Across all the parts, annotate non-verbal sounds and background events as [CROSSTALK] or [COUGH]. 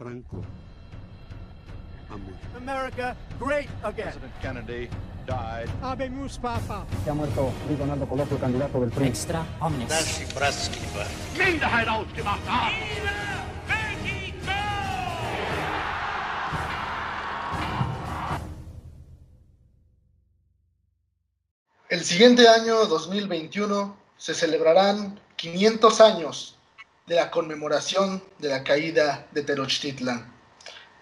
Franco ha muerto. America great again. President Kennedy died. Habemus Papa. Se ha muerto Luis Donaldo Colosio, candidato del PRI. Extra omnes. Minderheit ausgemacht haben. El siguiente año, 2021, se celebrarán 500 años de la conmemoración de la caída de Tenochtitlan.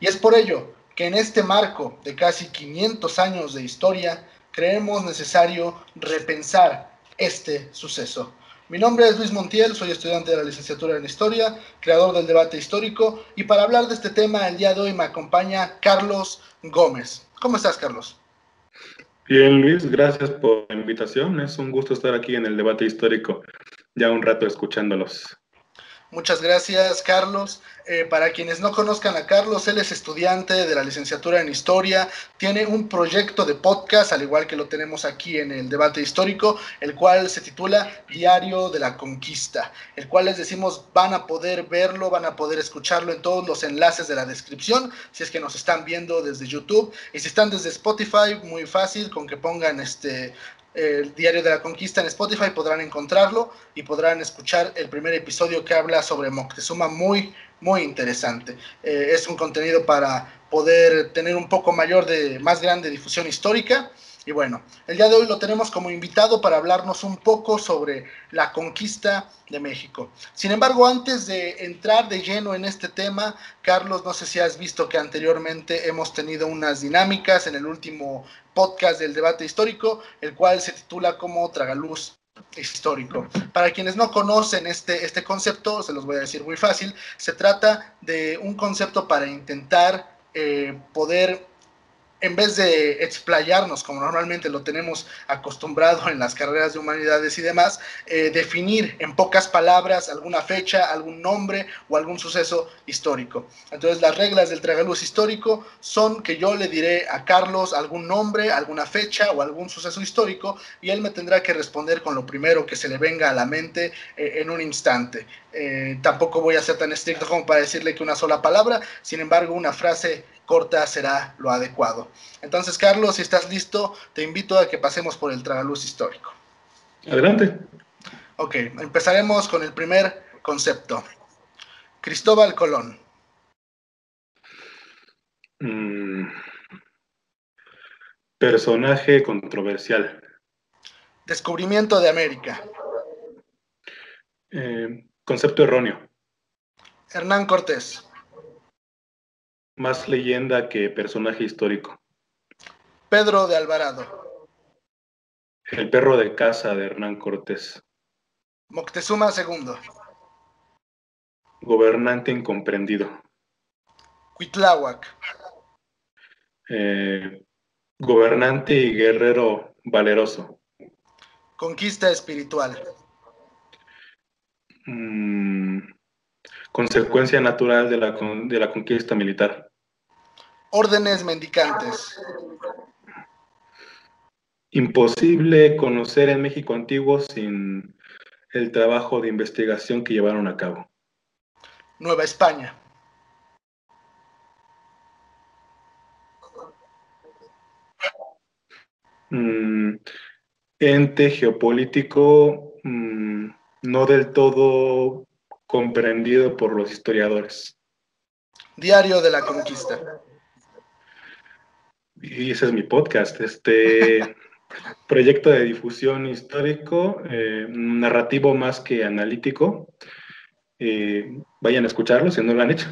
Y es por ello que en este marco de casi 500 años de historia, creemos necesario repensar este suceso. Mi nombre es Luis Montiel, soy estudiante de la licenciatura en Historia, creador del debate histórico, y para hablar de este tema el día de hoy me acompaña Carlos Gómez. ¿Cómo estás, Carlos? Bien, Luis, gracias por la invitación. Es un gusto estar aquí en el debate histórico, ya un rato escuchándolos. Muchas gracias, Carlos. Eh, para quienes no conozcan a Carlos, él es estudiante de la licenciatura en Historia, tiene un proyecto de podcast, al igual que lo tenemos aquí en el debate histórico, el cual se titula Diario de la Conquista, el cual les decimos van a poder verlo, van a poder escucharlo en todos los enlaces de la descripción, si es que nos están viendo desde YouTube, y si están desde Spotify, muy fácil, con que pongan este el Diario de la Conquista en Spotify, podrán encontrarlo y podrán escuchar el primer episodio que habla sobre Moctezuma, muy, muy interesante. Eh, es un contenido para poder tener un poco mayor de, más grande difusión histórica. Y bueno, el día de hoy lo tenemos como invitado para hablarnos un poco sobre la conquista de México. Sin embargo, antes de entrar de lleno en este tema, Carlos, no sé si has visto que anteriormente hemos tenido unas dinámicas en el último podcast del debate histórico, el cual se titula como Tragaluz histórico. Para quienes no conocen este, este concepto, se los voy a decir muy fácil, se trata de un concepto para intentar eh, poder en vez de explayarnos como normalmente lo tenemos acostumbrado en las carreras de humanidades y demás, eh, definir en pocas palabras alguna fecha, algún nombre o algún suceso histórico. Entonces las reglas del tragaluz histórico son que yo le diré a Carlos algún nombre, alguna fecha o algún suceso histórico y él me tendrá que responder con lo primero que se le venga a la mente eh, en un instante. Eh, tampoco voy a ser tan estricto como para decirle que una sola palabra, sin embargo una frase corta será lo adecuado. Entonces, Carlos, si estás listo, te invito a que pasemos por el tragaluz histórico. Adelante. Ok, empezaremos con el primer concepto. Cristóbal Colón. Mm. Personaje controversial. Descubrimiento de América. Eh, concepto erróneo. Hernán Cortés. Más leyenda que personaje histórico. Pedro de Alvarado. El perro de casa de Hernán Cortés. Moctezuma II. Gobernante incomprendido. Cuitláhuac. Eh, gobernante y guerrero valeroso. Conquista espiritual. Mm, consecuencia natural de la, de la conquista militar. Órdenes mendicantes. Imposible conocer en México antiguo sin el trabajo de investigación que llevaron a cabo. Nueva España. Mm, ente geopolítico mm, no del todo comprendido por los historiadores. Diario de la Conquista. Y ese es mi podcast, este [LAUGHS] proyecto de difusión histórico, eh, narrativo más que analítico. Eh, vayan a escucharlo si no lo han hecho.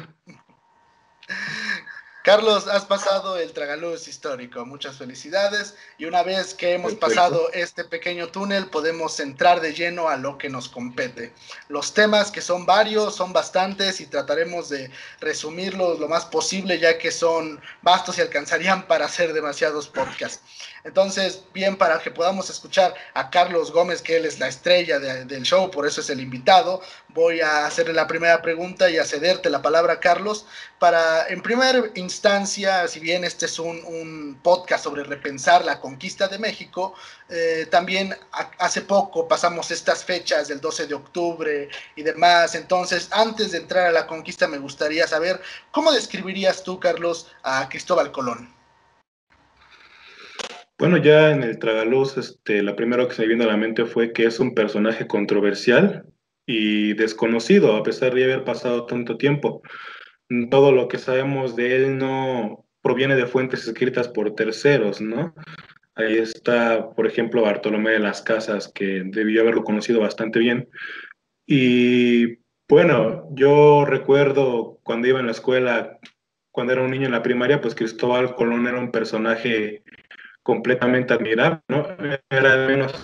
Carlos, has pasado el tragaluz histórico. Muchas felicidades. Y una vez que hemos Perfecto. pasado este pequeño túnel, podemos entrar de lleno a lo que nos compete. Los temas, que son varios, son bastantes y trataremos de resumirlos lo más posible, ya que son vastos y alcanzarían para hacer demasiados podcasts. Entonces, bien, para que podamos escuchar a Carlos Gómez, que él es la estrella de- del show, por eso es el invitado, voy a hacerle la primera pregunta y a cederte la palabra, Carlos, para, en primera instancia, si bien este es un, podcast sobre repensar la conquista de México, eh, también hace poco pasamos estas fechas del 12 de octubre y demás, entonces, antes de entrar a la conquista, me gustaría saber, ¿cómo describirías tú, Carlos, a Cristóbal Colón? Bueno, ya en el Tragaluz, este, la primera que se me vino a la mente fue que es un personaje controversial y desconocido, a pesar de haber pasado tanto tiempo. Todo lo que sabemos de él no proviene de fuentes escritas por terceros, ¿no? Ahí está, por ejemplo, Bartolomé de las Casas, que debió haberlo conocido bastante bien. Y bueno, yo recuerdo cuando iba en la escuela, cuando era un niño en la primaria, pues Cristóbal Colón era un personaje completamente admirable, ¿no? Era al menos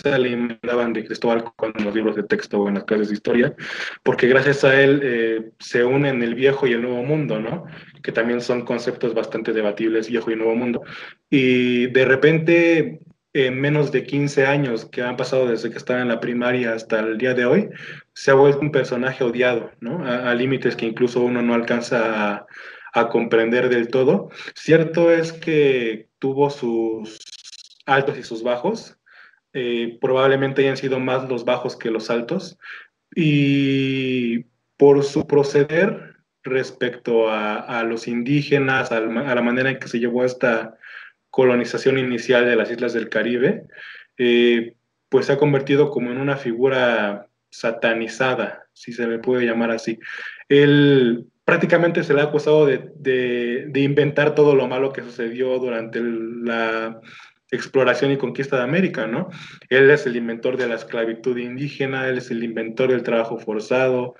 se alimentaban de Cristóbal con los libros de texto o en las clases de historia, porque gracias a él eh, se unen el viejo y el nuevo mundo, ¿no? Que también son conceptos bastante debatibles, viejo y nuevo mundo. Y de repente, en menos de 15 años que han pasado desde que estaba en la primaria hasta el día de hoy, se ha vuelto un personaje odiado, ¿no? A, a límites que incluso uno no alcanza a a comprender del todo. Cierto es que tuvo sus altos y sus bajos, eh, probablemente hayan sido más los bajos que los altos, y por su proceder respecto a, los indígenas, a, la manera en que se llevó esta colonización inicial de las islas del Caribe, eh, pues se ha convertido como en una figura satanizada, si se le puede llamar así. Él prácticamente se le ha acusado de, inventar todo lo malo que sucedió durante la exploración y conquista de América, ¿no? Él es el inventor de la esclavitud indígena, él es el inventor del trabajo forzado,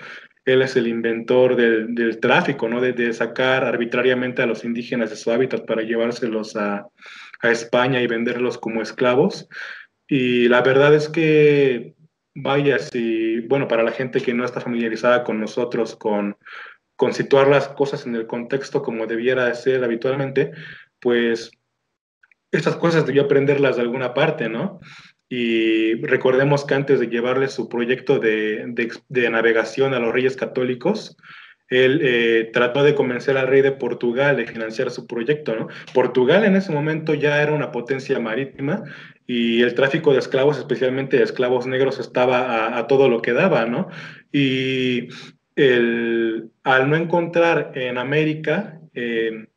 él es el inventor del, tráfico, ¿no? De, sacar arbitrariamente a los indígenas de su hábitat para llevárselos a, a España y venderlos como esclavos. Y la verdad es que, vaya, si, bueno, para la gente que no está familiarizada con nosotros, con con situar las cosas en el contexto como debiera ser habitualmente, pues estas cosas debió aprenderlas de alguna parte, ¿no? Y recordemos que antes de llevarle su proyecto de, navegación a los reyes católicos, él eh, trató de convencer al rey de Portugal de financiar su proyecto, ¿no? Portugal en ese momento ya era una potencia marítima y el tráfico de esclavos, especialmente de esclavos negros, estaba a, a todo lo que daba, ¿no? Y el, al no encontrar en América, en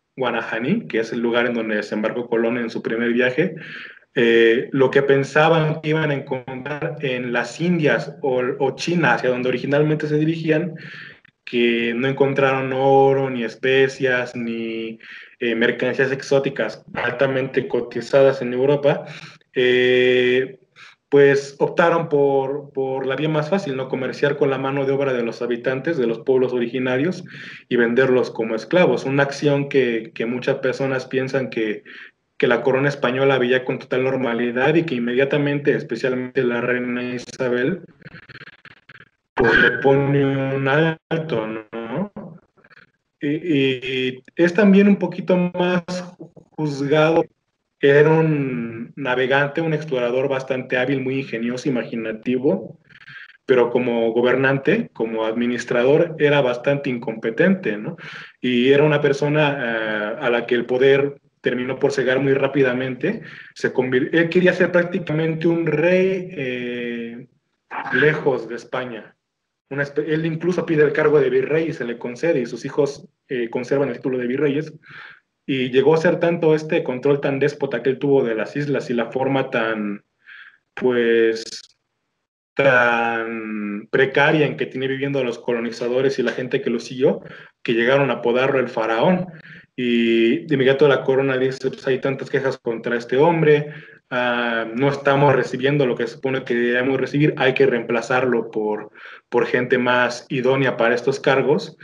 que es el lugar en donde desembarcó Colón en su primer viaje, eh, lo que pensaban que iban a encontrar en las Indias o, China, hacia donde originalmente se dirigían, que no encontraron oro, ni especias, ni eh, mercancías exóticas altamente cotizadas en Europa, eh, pues optaron por, por, la vía más fácil, ¿no? Comerciar con la mano de obra de los habitantes, de los pueblos originarios y venderlos como esclavos. Una acción que, que muchas personas piensan que, que, la corona española veía con total normalidad y que inmediatamente, especialmente la reina Isabel, pues le pone un alto, ¿no? y es también un poquito más juzgado era un navegante, un explorador bastante hábil, muy ingenioso, imaginativo, pero como gobernante, como administrador, era bastante incompetente, ¿no? Y era una persona eh, a la que el poder terminó por cegar muy rápidamente. Se él quería ser prácticamente un rey eh, lejos de España. él incluso pide el cargo de virrey y se le concede, y sus hijos eh, conservan el título de virreyes, y llegó a ser tanto este control tan déspota que él tuvo de las islas y la forma tan, pues, tan precaria en que tiene viviendo los colonizadores y la gente que lo siguió, que llegaron a apodarlo el faraón. Y de inmediato la corona dice, pues hay tantas quejas contra este hombre, ah, no estamos recibiendo lo que se supone que debemos recibir, hay que reemplazarlo por, por gente más idónea para estos cargos.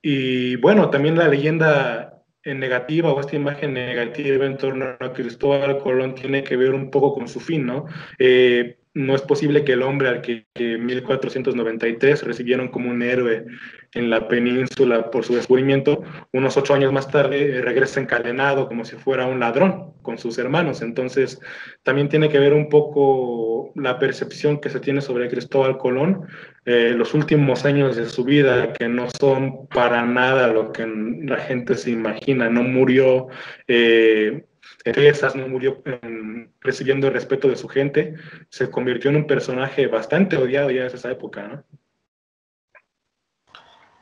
Y bueno, también la leyenda en negativa o esta imagen negativa en torno a Cristóbal Colón tiene que ver un poco con su fin, ¿no? Eh, no es posible que el hombre al que, en 1493 recibieron como un héroe en la península por su descubrimiento, unos ocho años más tarde eh, regresa encadenado como si fuera un ladrón con sus hermanos. Entonces, también tiene que ver un poco la percepción que se tiene sobre Cristóbal Colón, eh, los últimos años de su vida, que no son para nada lo que la gente se imagina. No murió eh, no murió recibiendo el respeto de su gente, se convirtió en un personaje bastante odiado ya en esa época, ¿no?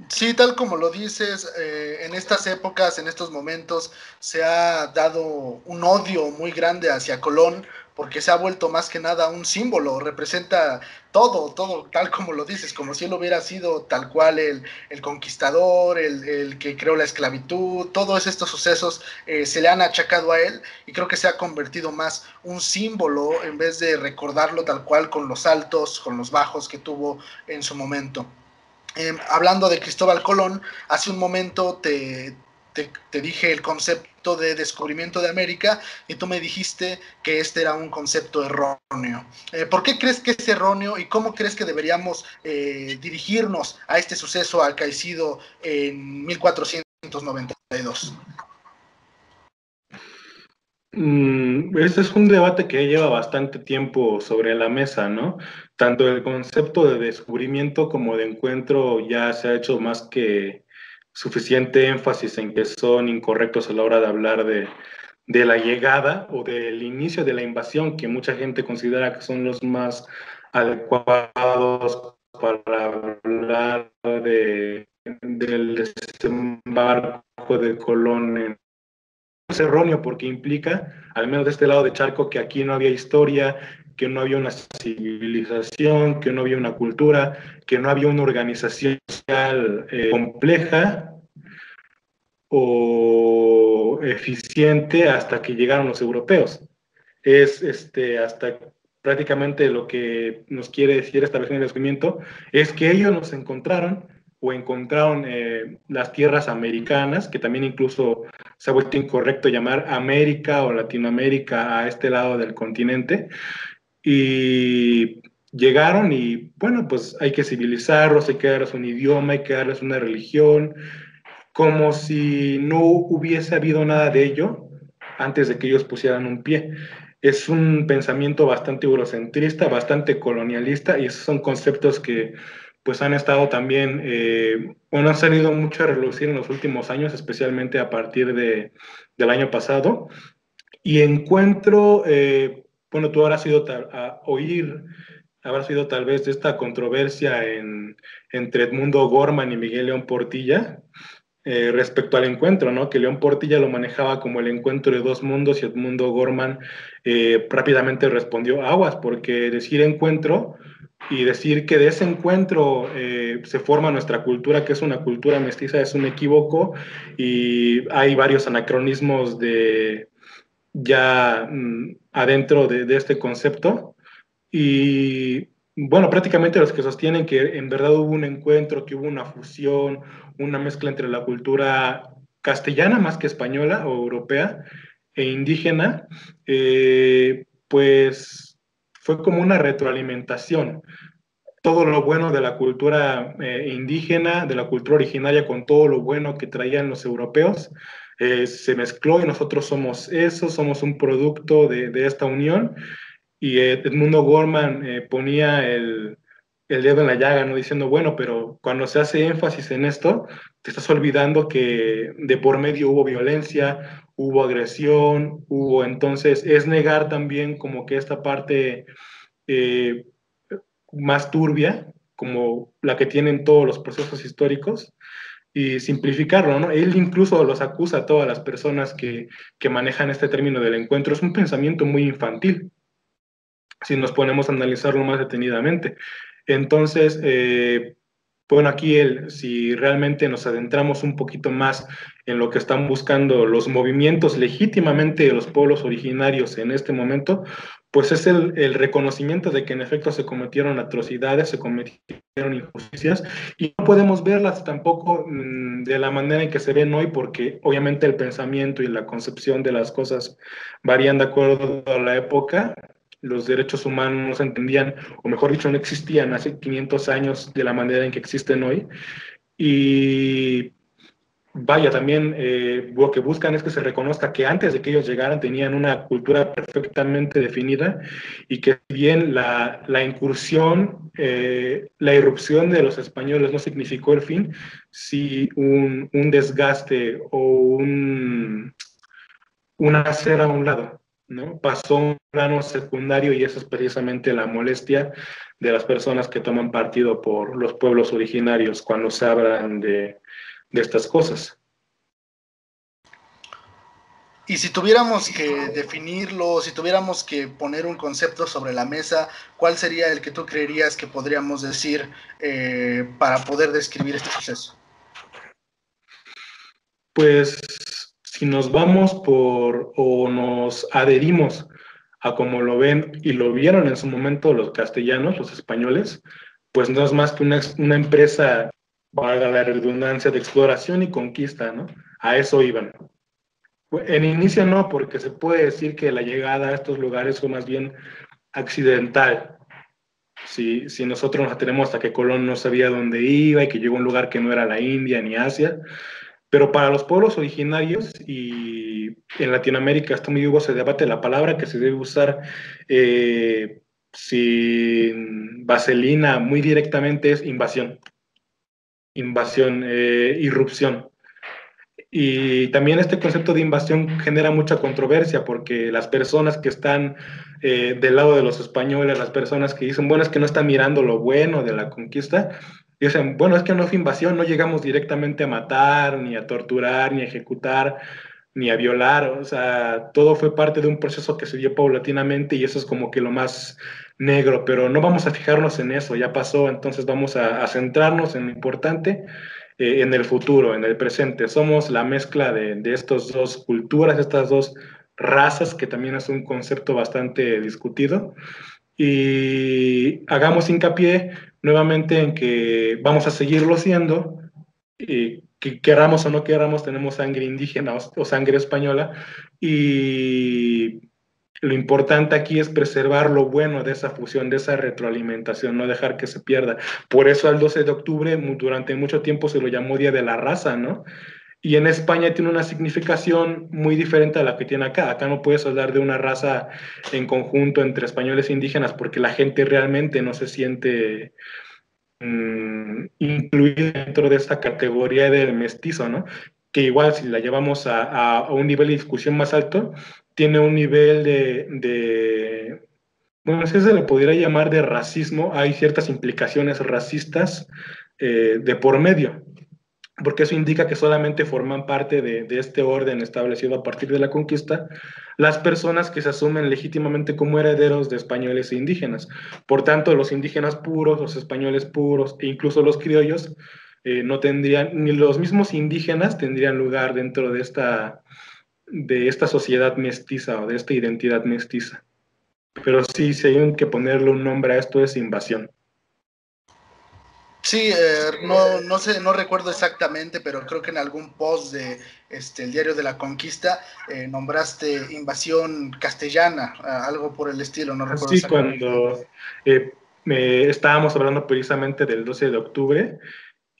Sí, tal como lo dices, eh, en estas épocas, en estos momentos, se ha dado un odio muy grande hacia Colón, porque se ha vuelto más que nada un símbolo, representa todo, todo, tal como lo dices, como si él hubiera sido tal cual el, conquistador, el, que creó la esclavitud, todos estos sucesos eh, se le han achacado a él y creo que se ha convertido más un símbolo en vez de recordarlo tal cual con los altos, con los bajos que tuvo en su momento. Em, hablando de Cristóbal Colón, hace un momento te, dije el concepto de descubrimiento de América y tú me dijiste que este era un concepto erróneo. Eh, ¿Por qué crees que es erróneo y cómo crees que deberíamos eh, dirigirnos a este suceso acaecido en 1492? Mm, ese es un debate que lleva bastante tiempo sobre la mesa, ¿no? Tanto el concepto de descubrimiento como de encuentro ya se ha hecho más que suficiente énfasis en que son incorrectos a la hora de hablar de, la llegada o del inicio de la invasión, que mucha gente considera que son los más adecuados para hablar de, del desembarco de Colón en es erróneo porque implica, al menos de este lado de Charco, que aquí no había historia, que no había una civilización, que no había una cultura, que no había una organización social eh, compleja o eficiente hasta que llegaron los europeos. Es este, hasta prácticamente lo que nos quiere decir esta versión del descubrimiento, es que ellos nos encontraron o encontraron eh, las tierras americanas, que también incluso se ha vuelto incorrecto llamar América o Latinoamérica a este lado del continente. Y llegaron y bueno, pues hay que civilizarlos, hay que darles un idioma, hay que darles una religión, como si no hubiese habido nada de ello antes de que ellos pusieran un pie. Es un pensamiento bastante eurocentrista, bastante colonialista y esos son conceptos que pues han estado también, eh, bueno, han salido mucho a relucir en los últimos años, especialmente a partir de, del año pasado. Y encuentro, eh, bueno, tú habrás ido a oír, habrás sido tal vez de esta controversia en, entre Edmundo Gorman y Miguel León Portilla. Eh, respecto al encuentro, ¿no? Que León Portilla lo manejaba como el encuentro de dos mundos y Edmundo Gorman rápidamente respondió aguas, porque decir encuentro y decir que de ese encuentro eh, se forma nuestra cultura, que es una cultura mestiza, es un equívoco y hay varios anacronismos de ya mm, adentro de, de, este concepto. Y bueno, prácticamente los que sostienen que en verdad hubo un encuentro, que hubo una fusión, una mezcla entre la cultura castellana más que española o europea e indígena, eh, pues fue como una retroalimentación. Todo lo bueno de la cultura eh, indígena, de la cultura originaria, con todo lo bueno que traían los europeos, eh, se mezcló y nosotros somos eso, somos un producto de, esta unión. Y Edmundo Gorman eh, ponía el, el dedo en la llaga, ¿no? Diciendo, bueno, pero cuando se hace énfasis en esto, te estás olvidando que de por medio hubo violencia, hubo agresión, hubo entonces, es negar también como que esta parte eh, más turbia, como la que tienen todos los procesos históricos, y simplificarlo, ¿no? Él incluso los acusa a todas las personas que, que manejan este término del encuentro. Es un pensamiento muy infantil, si nos ponemos a analizarlo más detenidamente. Entonces, eh, bueno, aquí el, si realmente nos adentramos un poquito más en lo que están buscando los movimientos legítimamente de los pueblos originarios en este momento, pues es el, reconocimiento de que en efecto se cometieron atrocidades, se cometieron injusticias y no podemos verlas tampoco mmm, de la manera en que se ven hoy porque obviamente el pensamiento y la concepción de las cosas varían de acuerdo a la época los derechos humanos no se entendían, o mejor dicho, no existían hace 500 años de la manera en que existen hoy. Y vaya, también eh, lo que buscan es que se reconozca que antes de que ellos llegaran tenían una cultura perfectamente definida y que bien la, la incursión, eh, la irrupción de los españoles no significó el fin, si un, un desgaste o un, un hacer a un lado. ¿No? Pasó un plano secundario y eso es precisamente la molestia de las personas que toman partido por los pueblos originarios cuando se hablan de, de estas cosas. Y si tuviéramos que definirlo, si tuviéramos que poner un concepto sobre la mesa, ¿cuál sería el que tú creerías que podríamos decir eh, para poder describir este proceso? Pues si nos vamos por o nos adherimos a como lo ven y lo vieron en su momento los castellanos, los españoles, pues no es más que una, una empresa valga la redundancia, de exploración y conquista, ¿no? A eso iban. En inicio no, porque se puede decir que la llegada a estos lugares fue más bien accidental. Si, si nosotros nos tenemos hasta que Colón no sabía dónde iba y que llegó a un lugar que no era la India ni Asia, pero para los pueblos originarios y en Latinoamérica está muy vivo, se debate la palabra que se debe usar eh, sin vaselina muy directamente es invasión invasión, eh, irrupción. Y también este concepto de invasión genera mucha controversia porque las personas que están eh, del lado de los españoles, las personas que dicen, bueno, es que no están mirando lo bueno de la conquista, dicen, bueno, es que no fue invasión, no llegamos directamente a matar, ni a torturar, ni a ejecutar, ni a violar, o sea, todo fue parte de un proceso que se dio paulatinamente y eso es como que lo más negro, pero no vamos a fijarnos en eso, ya pasó, entonces vamos a, centrarnos en lo importante, eh, en el futuro, en el presente. Somos la mezcla de, de estas dos culturas, estas dos razas, que también es un concepto bastante discutido. Y hagamos hincapié nuevamente en que vamos a seguirlo siendo, y que queramos o no queramos, tenemos sangre indígena o, sangre española, y lo importante aquí es preservar lo bueno de esa fusión, de esa retroalimentación, no dejar que se pierda. Por eso al 12 de octubre, durante mucho tiempo se lo llamó Día de la Raza, ¿no? Y en España tiene una significación muy diferente a la que tiene acá. Acá no puedes hablar de una raza en conjunto entre españoles e indígenas porque la gente realmente no se siente mm, incluida dentro de esta categoría del mestizo, ¿no? Que igual si la llevamos a, un nivel de discusión más alto, tiene un nivel de, bueno, si se le pudiera llamar de racismo, hay ciertas implicaciones racistas eh, de por medio, porque eso indica que solamente forman parte de, este orden establecido a partir de la conquista las personas que se asumen legítimamente como herederos de españoles e indígenas. Por tanto, los indígenas puros, los españoles puros e incluso los criollos eh, no tendrían, ni los mismos indígenas tendrían lugar dentro de esta de esta sociedad mestiza o de esta identidad mestiza. Pero sí, si hay que ponerle un nombre a esto es invasión. Sí, eh, no, no, sé, no recuerdo exactamente, pero creo que en algún post de este, el diario de la conquista eh, nombraste invasión castellana, algo por el estilo, no recuerdo. Sí, cuando eh, estábamos hablando precisamente del 12 de octubre,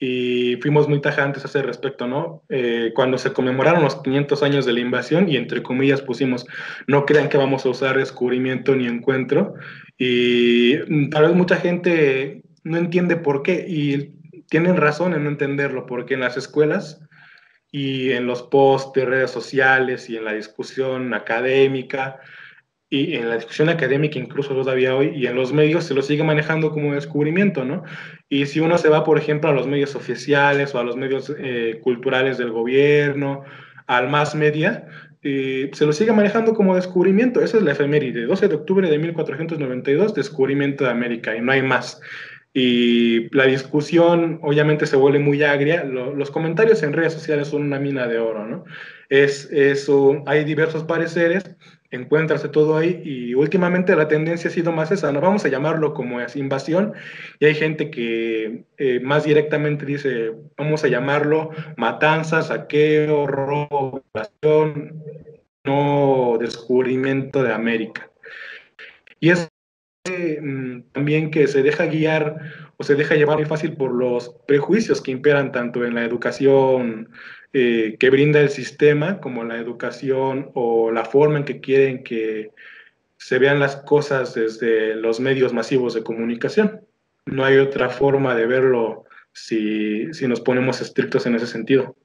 y fuimos muy tajantes a ese respecto, ¿no? Eh, cuando se conmemoraron los 500 años de la invasión y entre comillas pusimos, no crean que vamos a usar descubrimiento ni encuentro y mm, tal vez mucha gente no entiende por qué y tienen razón en no entenderlo, porque en las escuelas y en los posts de redes sociales y en la discusión académica, y en la discusión académica incluso todavía hoy y en los medios se lo sigue manejando como descubrimiento, ¿no? Y si uno se va, por ejemplo, a los medios oficiales o a los medios eh, culturales del gobierno, al más media, eh, se lo sigue manejando como descubrimiento. Esa es la efeméride, 12 de octubre de 1492, descubrimiento de América, y no hay más. Y la discusión obviamente se vuelve muy agria. los comentarios en redes sociales son una mina de oro, ¿no? Es, eso, hay diversos pareceres encuentrase todo ahí y últimamente la tendencia ha sido más esa, no vamos a llamarlo como invasión y hay gente que eh, más directamente dice, vamos a llamarlo matanza, saqueo, robo, no descubrimiento de América. Y es también que se deja guiar o se deja llevar muy fácil por los prejuicios que imperan tanto en la educación eh, que brinda el sistema como la educación o la forma en que quieren que se vean las cosas desde los medios masivos de comunicación. No hay otra forma de verlo si, si nos ponemos estrictos en ese sentido.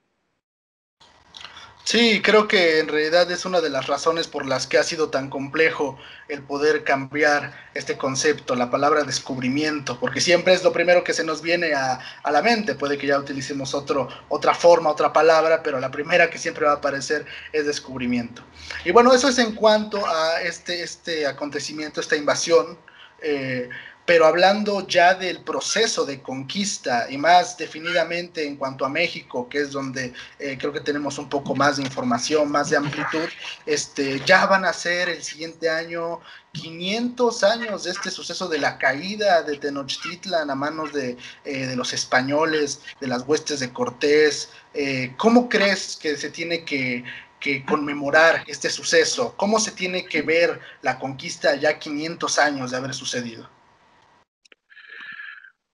Sí, creo que en realidad es una de las razones por las que ha sido tan complejo el poder cambiar este concepto, la palabra descubrimiento, porque siempre es lo primero que se nos viene a, a, la mente. Puede que ya utilicemos otro, otra forma, otra palabra, pero la primera que siempre va a aparecer es descubrimiento. Y bueno, eso es en cuanto a este, este acontecimiento, esta invasión. Eh, pero hablando ya del proceso de conquista y más definidamente en cuanto a México, que es donde eh, creo que tenemos un poco más de información, más de amplitud, este, ya van a ser el siguiente año 500 años de este suceso de la caída de Tenochtitlan a manos de, eh, de los españoles, de las huestes de Cortés. Eh, ¿Cómo crees que se tiene que, que conmemorar este suceso? ¿Cómo se tiene que ver la conquista ya 500 años de haber sucedido?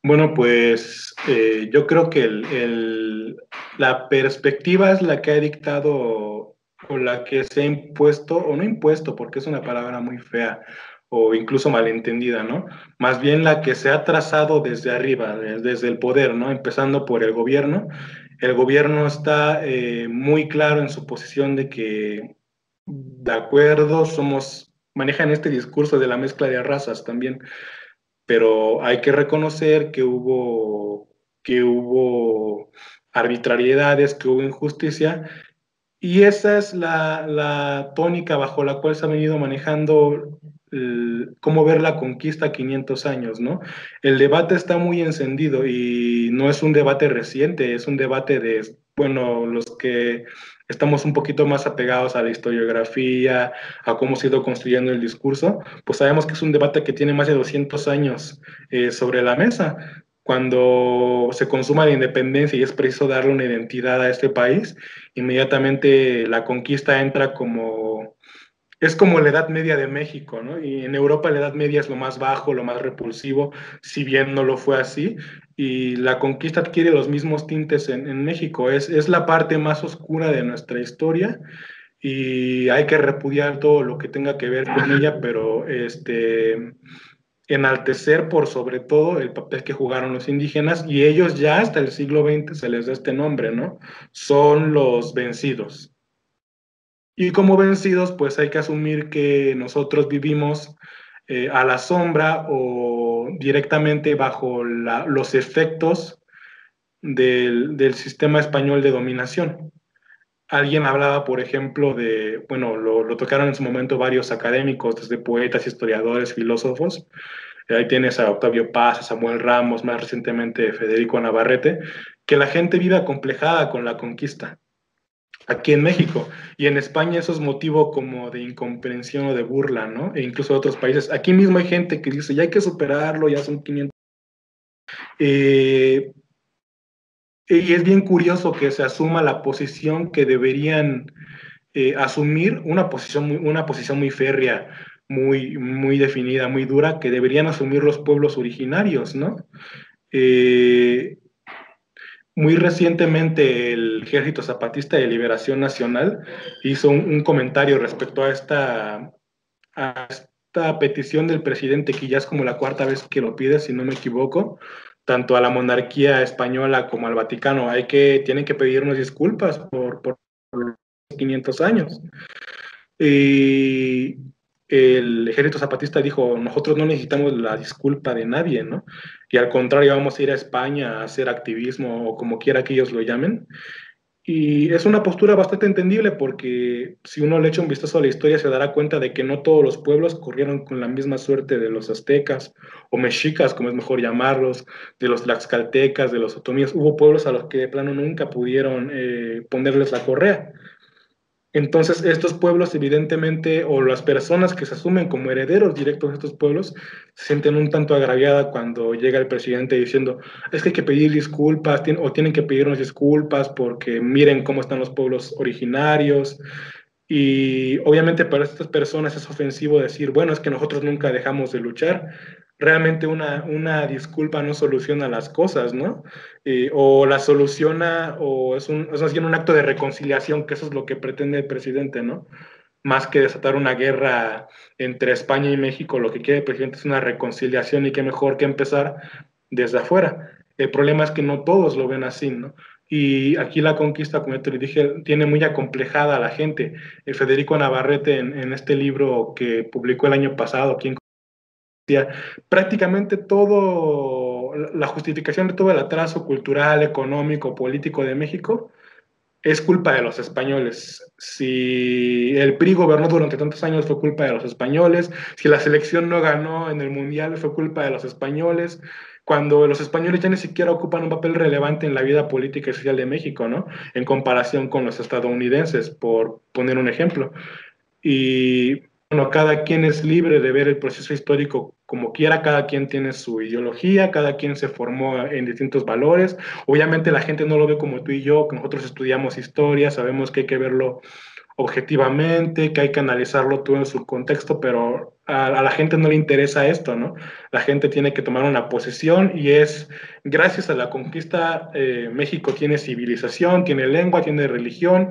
Bueno, pues eh, yo creo que el, el, la perspectiva es la que ha dictado o la que se ha impuesto, o no impuesto, porque es una palabra muy fea o incluso malentendida, ¿no? Más bien la que se ha trazado desde arriba, desde el poder, ¿no? Empezando por el gobierno. El gobierno está eh, muy claro en su posición de que, de acuerdo, somos, manejan este discurso de la mezcla de razas también pero hay que reconocer que hubo, que hubo arbitrariedades, que hubo injusticia, y esa es la, la tónica bajo la cual se ha venido manejando el, cómo ver la conquista 500 años, ¿no? El debate está muy encendido y no es un debate reciente, es un debate de, bueno, los que estamos un poquito más apegados a la historiografía, a cómo se ha ido construyendo el discurso, pues sabemos que es un debate que tiene más de 200 años eh, sobre la mesa. Cuando se consuma la independencia y es preciso darle una identidad a este país, inmediatamente la conquista entra como es como la Edad Media de México, ¿no? Y en Europa la Edad Media es lo más bajo, lo más repulsivo, si bien no lo fue así, y la conquista adquiere los mismos tintes en, México, es, es la parte más oscura de nuestra historia y hay que repudiar todo lo que tenga que ver con ella, pero este, enaltecer por sobre todo el papel que jugaron los indígenas y ellos ya hasta el siglo XX se les da este nombre, ¿no? Son los vencidos. Y como vencidos, pues hay que asumir que nosotros vivimos eh, a la sombra o directamente bajo los efectos del, del, sistema español de dominación. Alguien hablaba, por ejemplo, de, bueno, lo, lo, tocaron en su momento varios académicos, desde poetas, historiadores, filósofos. Ahí tienes a Octavio Paz, a Samuel Ramos, más recientemente Federico Navarrete, que la gente vive acomplejada con la conquista aquí en México. Y en España eso es motivo como de incomprensión o de burla, ¿no? E incluso en otros países. Aquí mismo hay gente que dice, ya hay que superarlo, ya son 500. Eh, y es bien curioso que se asuma la posición que deberían eh, asumir, una posición, muy, una posición muy férrea, muy, muy definida, muy dura, que deberían asumir los pueblos originarios, ¿no? Eh, muy recientemente el Ejército Zapatista de Liberación Nacional hizo un, comentario respecto a esta, esta petición del presidente, que ya es como la cuarta vez que lo pide, si no me equivoco, tanto a la monarquía española como al Vaticano. Hay que, tienen que pedirnos disculpas por, por, por 500 años. Y el ejército zapatista dijo, nosotros no necesitamos la disculpa de nadie, ¿no? Y al contrario, vamos a ir a España a hacer activismo o como quiera que ellos lo llamen. Y es una postura bastante entendible porque si uno le echa un vistazo a la historia se dará cuenta de que no todos los pueblos corrieron con la misma suerte de los aztecas o mexicas, como es mejor llamarlos, de los tlaxcaltecas, de los otomíes. Hubo pueblos a los que de plano nunca pudieron eh, ponerles la correa. Entonces, estos pueblos, evidentemente, o las personas que se asumen como herederos directos de estos pueblos, se sienten un tanto agraviadas cuando llega el presidente diciendo, es que hay que pedir disculpas, o tienen que pedirnos disculpas porque miren cómo están los pueblos originarios. Y obviamente para estas personas es ofensivo decir, bueno, es que nosotros nunca dejamos de luchar. Realmente una, una disculpa no soluciona las cosas, ¿no? O la soluciona, o es, un, es un acto de reconciliación, que eso es lo que pretende el presidente, ¿no? Más que desatar una guerra entre España y México, lo que quiere el presidente es una reconciliación y qué mejor que empezar desde afuera. El problema es que no todos lo ven así, ¿no? Y aquí la conquista, como te dije, tiene muy acomplejada a la gente. Eh, Federico Navarrete, en, este libro que publicó el año pasado, aquí en prácticamente todo, la justificación de todo el atraso cultural, económico, político de México es culpa de los españoles. Si el PRI gobernó durante tantos años fue culpa de los españoles, si la selección no ganó en el Mundial fue culpa de los españoles, cuando los españoles ya ni siquiera ocupan un papel relevante en la vida política y social de México, ¿no? En comparación con los estadounidenses, por poner un ejemplo. Y bueno, cada quien es libre de ver el proceso histórico como quiera, cada quien tiene su ideología, cada quien se formó en distintos valores. Obviamente la gente no lo ve como tú y yo, que nosotros estudiamos historia, sabemos que hay que verlo objetivamente, que hay que analizarlo todo en su contexto, pero a, la gente no le interesa esto, ¿no? La gente tiene que tomar una posición y es, gracias a la conquista, eh, México tiene civilización, tiene lengua, tiene religión,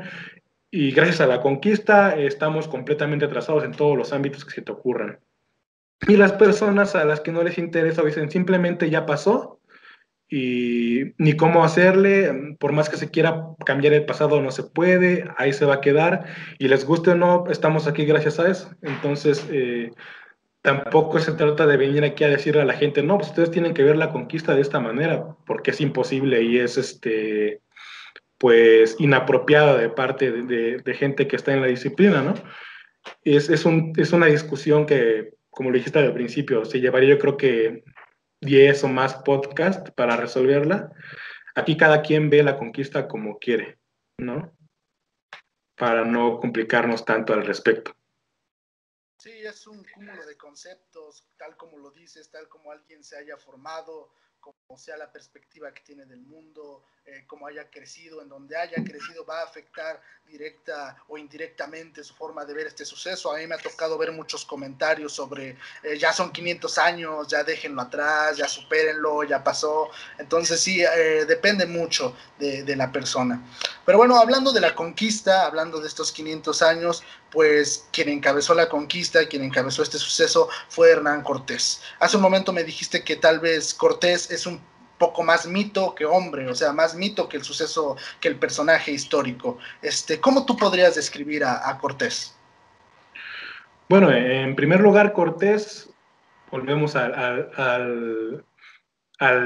y gracias a la conquista estamos completamente atrasados en todos los ámbitos que se te ocurran. Y las personas a las que no les interesa dicen simplemente ya pasó, y ni cómo hacerle, por más que se quiera cambiar el pasado, no se puede, ahí se va a quedar, y les guste o no, estamos aquí gracias a eso. Entonces, eh, tampoco se trata de venir aquí a decirle a la gente, no, pues ustedes tienen que ver la conquista de esta manera, porque es imposible y es este pues inapropiada de parte de, gente que está en la disciplina, ¿no? Es, es, un, es una discusión que, como lo dijiste al principio, se llevaría yo creo que 10 o más podcasts para resolverla. Aquí cada quien ve la conquista como quiere, ¿no? Para no complicarnos tanto al respecto. Sí, es un cúmulo de conceptos, tal como lo dices, tal como alguien se haya formado, como sea la perspectiva que tiene del mundo, eh, como haya crecido, en donde haya crecido, va a afectar directa o indirectamente su forma de ver este suceso. A mí me ha tocado ver muchos comentarios sobre eh, ya son 500 años, ya déjenlo atrás, ya supérenlo, ya pasó. Entonces sí, eh, depende mucho de, de, la persona. Pero bueno, hablando de la conquista, hablando de estos 500 años, pues quien encabezó la conquista, quien encabezó este suceso fue Hernán Cortés. Hace un momento me dijiste que tal vez Cortés es un poco más mito que hombre, o sea, más mito que el suceso, que el personaje histórico. Este, ¿Cómo tú podrías describir a, Cortés? Bueno, en primer lugar, Cortés, volvemos al, al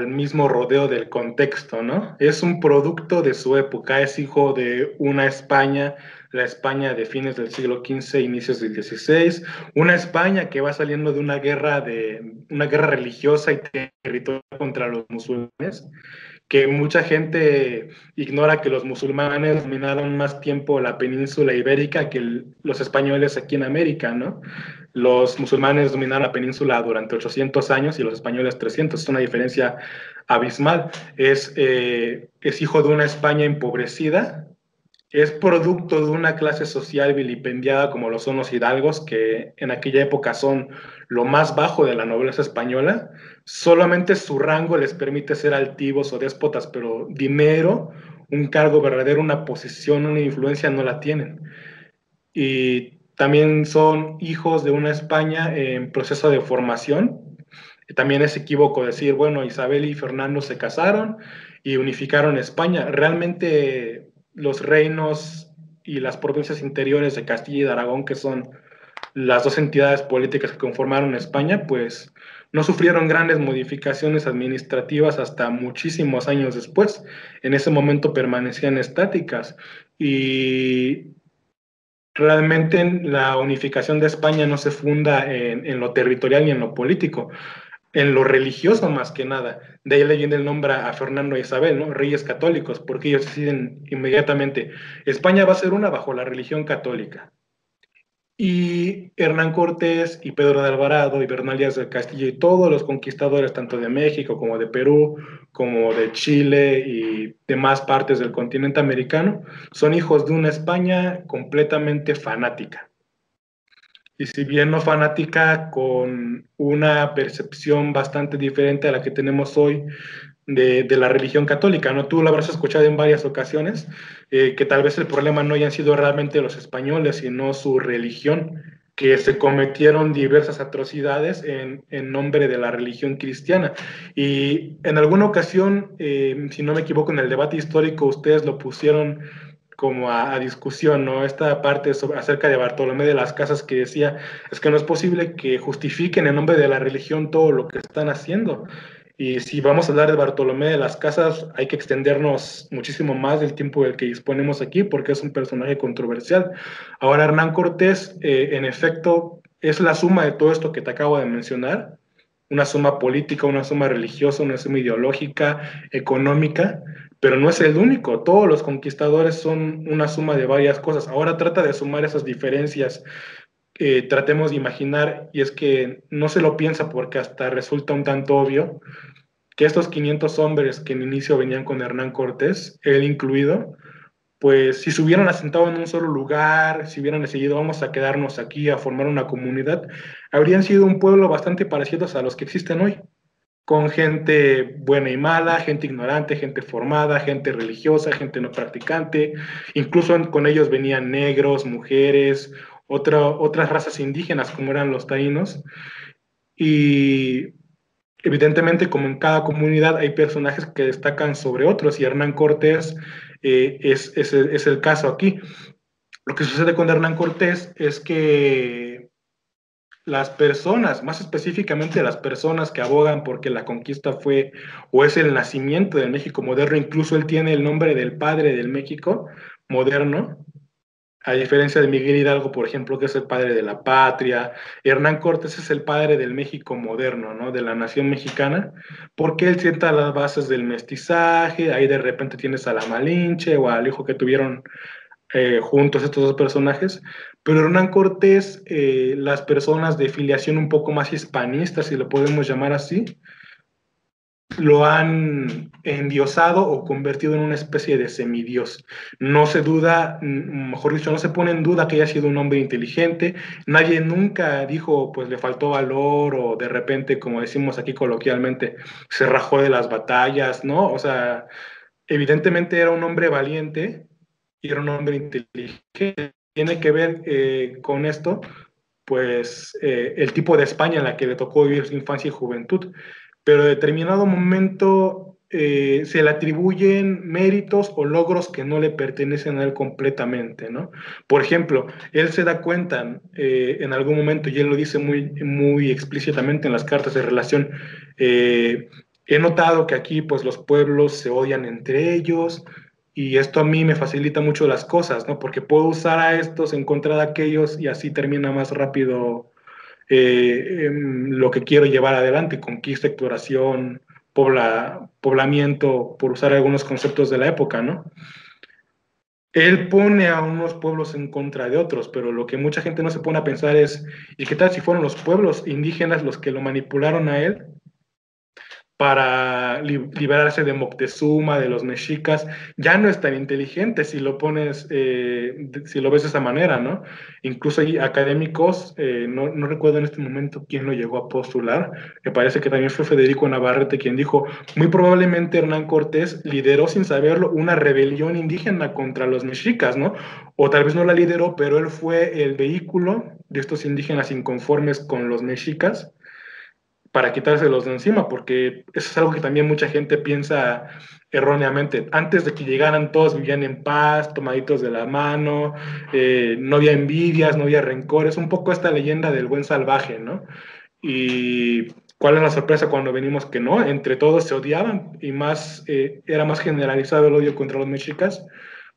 mismo rodeo del contexto, ¿no? Es un producto de su época, es hijo de una España la España de fines del siglo XV, inicios del XVI, una España que va saliendo de una guerra, de, una guerra religiosa y territorial contra los musulmanes, que mucha gente ignora que los musulmanes dominaron más tiempo la península ibérica que los españoles aquí en América, ¿no? Los musulmanes dominaron la península durante 800 años y los españoles 300, es una diferencia abismal. Es, eh, es hijo de una España empobrecida, es producto de una clase social vilipendiada como lo son los hidalgos, que en aquella época son lo más bajo de la nobleza española. Solamente su rango les permite ser altivos o déspotas, pero dinero, un cargo verdadero, una posición, una influencia no la tienen. Y también son hijos de una España en proceso de formación. También es equívoco decir, bueno, Isabel y Fernando se casaron y unificaron España. Realmente los reinos y las provincias interiores de Castilla y de Aragón, que son las dos entidades políticas que conformaron España, pues no sufrieron grandes modificaciones administrativas hasta muchísimos años después. En ese momento permanecían estáticas y realmente la unificación de España no se funda en, en lo territorial ni en lo político, en lo religioso más que nada. De ahí le viene el nombre a Fernando e Isabel, ¿no? Reyes católicos, porque ellos deciden inmediatamente, España va a ser una bajo la religión católica. Y Hernán Cortés y Pedro de Alvarado y Bernal Díaz del Castillo y todos los conquistadores, tanto de México como de Perú, como de Chile y demás partes del continente americano, son hijos de una España completamente fanática. Y si bien no fanática, con una percepción bastante diferente a la que tenemos hoy de, la religión católica, ¿no? Tú lo habrás escuchado en varias ocasiones, eh, que tal vez el problema no hayan sido realmente los españoles, sino su religión, que se cometieron diversas atrocidades en, nombre de la religión cristiana. Y en alguna ocasión, eh, si no me equivoco, en el debate histórico ustedes lo pusieron como a, discusión, ¿no? Esta parte acerca de Bartolomé de las Casas que decía, es que no es posible que justifiquen en nombre de la religión todo lo que están haciendo. Y si vamos a hablar de Bartolomé de las Casas, hay que extendernos muchísimo más del tiempo del que disponemos aquí, porque es un personaje controversial. Ahora, Hernán Cortés, eh, en efecto, es la suma de todo esto que te acabo de mencionar, una suma política, una suma religiosa, una suma ideológica, económica, pero no es el único. Todos los conquistadores son una suma de varias cosas. Ahora trata de sumar esas diferencias tratemos de imaginar, y es que no se lo piensa porque hasta resulta un tanto obvio, que estos 500 hombres que en inicio venían con Hernán Cortés, él incluido, pues si se hubieran asentado en un solo lugar, si hubieran decidido vamos a quedarnos aquí a formar una comunidad, habrían sido un pueblo bastante parecidos a los que existen hoy, con gente buena y mala, gente ignorante, gente formada, gente religiosa, gente no practicante, incluso con ellos venían negros, mujeres, otras razas indígenas como eran los taínos. Y evidentemente, como en cada comunidad, hay personajes que destacan sobre otros y Hernán Cortés eh, es, es, es, el caso aquí. Lo que sucede con Hernán Cortés es que las personas, más específicamente las personas que abogan porque la conquista fue o es el nacimiento del México moderno, incluso él tiene el nombre del padre del México moderno, a diferencia de Miguel Hidalgo, por ejemplo, que es el padre de la patria, Hernán Cortés es el padre del México moderno, ¿no? De la nación mexicana, porque él sienta las bases del mestizaje, ahí de repente tienes a la Malinche o al hijo que tuvieron eh, juntos estos dos personajes, pero Hernán Cortés, eh, las personas de filiación un poco más hispanistas, si lo podemos llamar así, lo han endiosado o convertido en una especie de semidios. No se duda, mejor dicho, no se pone en duda que haya sido un hombre inteligente. Nadie nunca dijo, pues le faltó valor o de repente, como decimos aquí coloquialmente, se rajó de las batallas, ¿no? O sea, evidentemente era un hombre valiente y era un hombre inteligente. Tiene que ver eh, con esto, pues, eh, el tipo de España en la que le tocó vivir su infancia y juventud pero en determinado momento eh, se le atribuyen méritos o logros que no le pertenecen a él completamente, ¿no? Por ejemplo, él se da cuenta eh, en algún momento, y él lo dice muy, muy explícitamente en las cartas de relación, eh, he notado que aquí pues los pueblos se odian entre ellos, y esto a mí me facilita mucho las cosas, ¿no? Porque puedo usar a estos en contra de aquellos y así termina más rápido eh, em, lo que quiero llevar adelante, conquista, exploración, pobla, poblamiento, por usar algunos conceptos de la época, ¿no? Él pone a unos pueblos en contra de otros, pero lo que mucha gente no se pone a pensar es, ¿y qué tal si fueron los pueblos indígenas los que lo manipularon a él para liberarse de Moctezuma, de los mexicas, ya no es tan inteligente si lo pones, eh, si lo ves de esa manera, ¿no? Incluso hay académicos, eh, no, no, recuerdo en este momento quién lo llegó a postular, me parece que también fue Federico Navarrete quien dijo, muy probablemente Hernán Cortés lideró sin saberlo una rebelión indígena contra los mexicas, ¿no? O tal vez no la lideró, pero él fue el vehículo de estos indígenas inconformes con los mexicas para quitárselos de encima, porque eso es algo que también mucha gente piensa erróneamente. Antes de que llegaran todos vivían en paz, tomaditos de la mano, eh, no había envidias, no había rencores, un poco esta leyenda del buen salvaje, ¿no? Y cuál es la sorpresa cuando venimos que no, entre todos se odiaban y más, eh, era más generalizado el odio contra los mexicas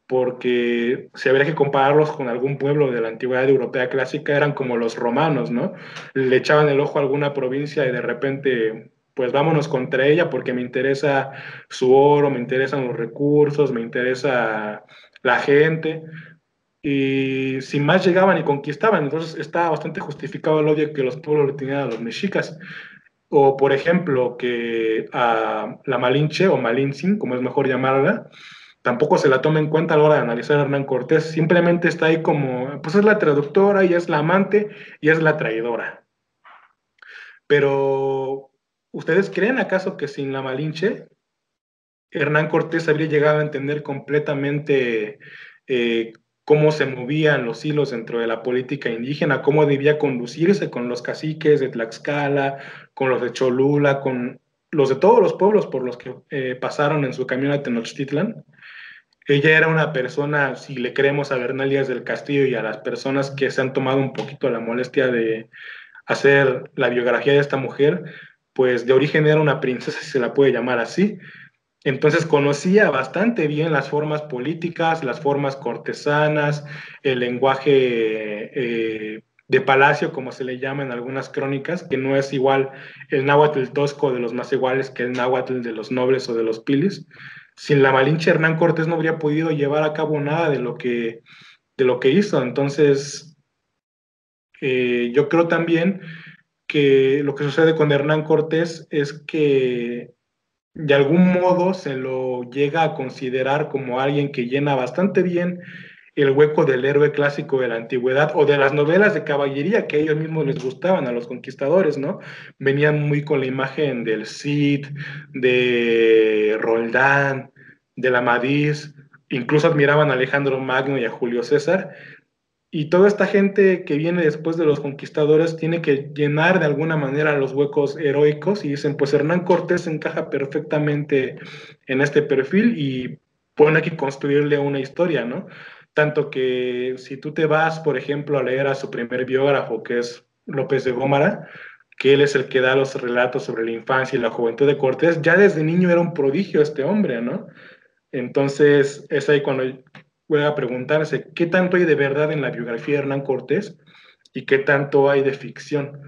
porque si habría que compararlos con algún pueblo de la antigüedad europea clásica, eran como los romanos, ¿no? Le echaban el ojo a alguna provincia y de repente, pues vámonos contra ella porque me interesa su oro, me interesan los recursos, me interesa la gente. y sin más llegaban y conquistaban. Entonces está bastante justificado el odio que los pueblos le tenían a los mexicas. O, por ejemplo, que a la Malinche o Malintzin, como es mejor llamarla, tampoco se la toma en cuenta a la hora de analizar a Hernán Cortés. Simplemente está ahí como, pues es la traductora y es la amante y es la traidora. Pero, ¿ustedes creen acaso que sin la Malinche, Hernán Cortés habría llegado a entender completamente eh, cómo se movían los hilos dentro de la política indígena, cómo debía conducirse con los caciques de Tlaxcala, con los de Cholula, con los de todos los pueblos por los que eh, pasaron en su camino a Tenochtitlan. Ella era una persona, si le creemos a Bernal Díaz del Castillo y a las personas que se han tomado un poquito la molestia de hacer la biografía de esta mujer, pues de origen era una princesa, [LAUGHS] si se la puede llamar así, entonces conocía bastante bien las formas políticas, las formas cortesanas, el lenguaje eh, de palacio, como se le llama en algunas crónicas, que no es igual el náhuatl tosco de los más iguales que el náhuatl de los nobles o de los pilis. Sin la Malinche, Hernán Cortés no habría podido llevar a cabo nada de lo que, de lo que hizo. Entonces, eh, yo creo también que lo que sucede con Hernán Cortés es que de algún modo se lo llega a considerar como alguien que llena bastante bien el hueco del héroe clásico de la antigüedad o de las novelas de caballería que a ellos mismos les gustaban, a los conquistadores, ¿no? Venían muy con la imagen del Cid, de Roldán, de la Amadís, incluso admiraban a Alejandro Magno y a Julio César, y toda esta gente que viene después de los conquistadores tiene que llenar de alguna manera los huecos heroicos y dicen, pues Hernán Cortés encaja perfectamente en este perfil y pone que construirle una historia, ¿no? Tanto que si tú te vas, por ejemplo, a leer a su primer biógrafo, que es López de Gómara, que él es el que da los relatos sobre la infancia y la juventud de Cortés, ya desde niño era un prodigio este hombre, ¿no? Entonces es ahí cuando a preguntarse qué tanto hay de verdad en la biografía de Hernán Cortés y qué tanto hay de ficción.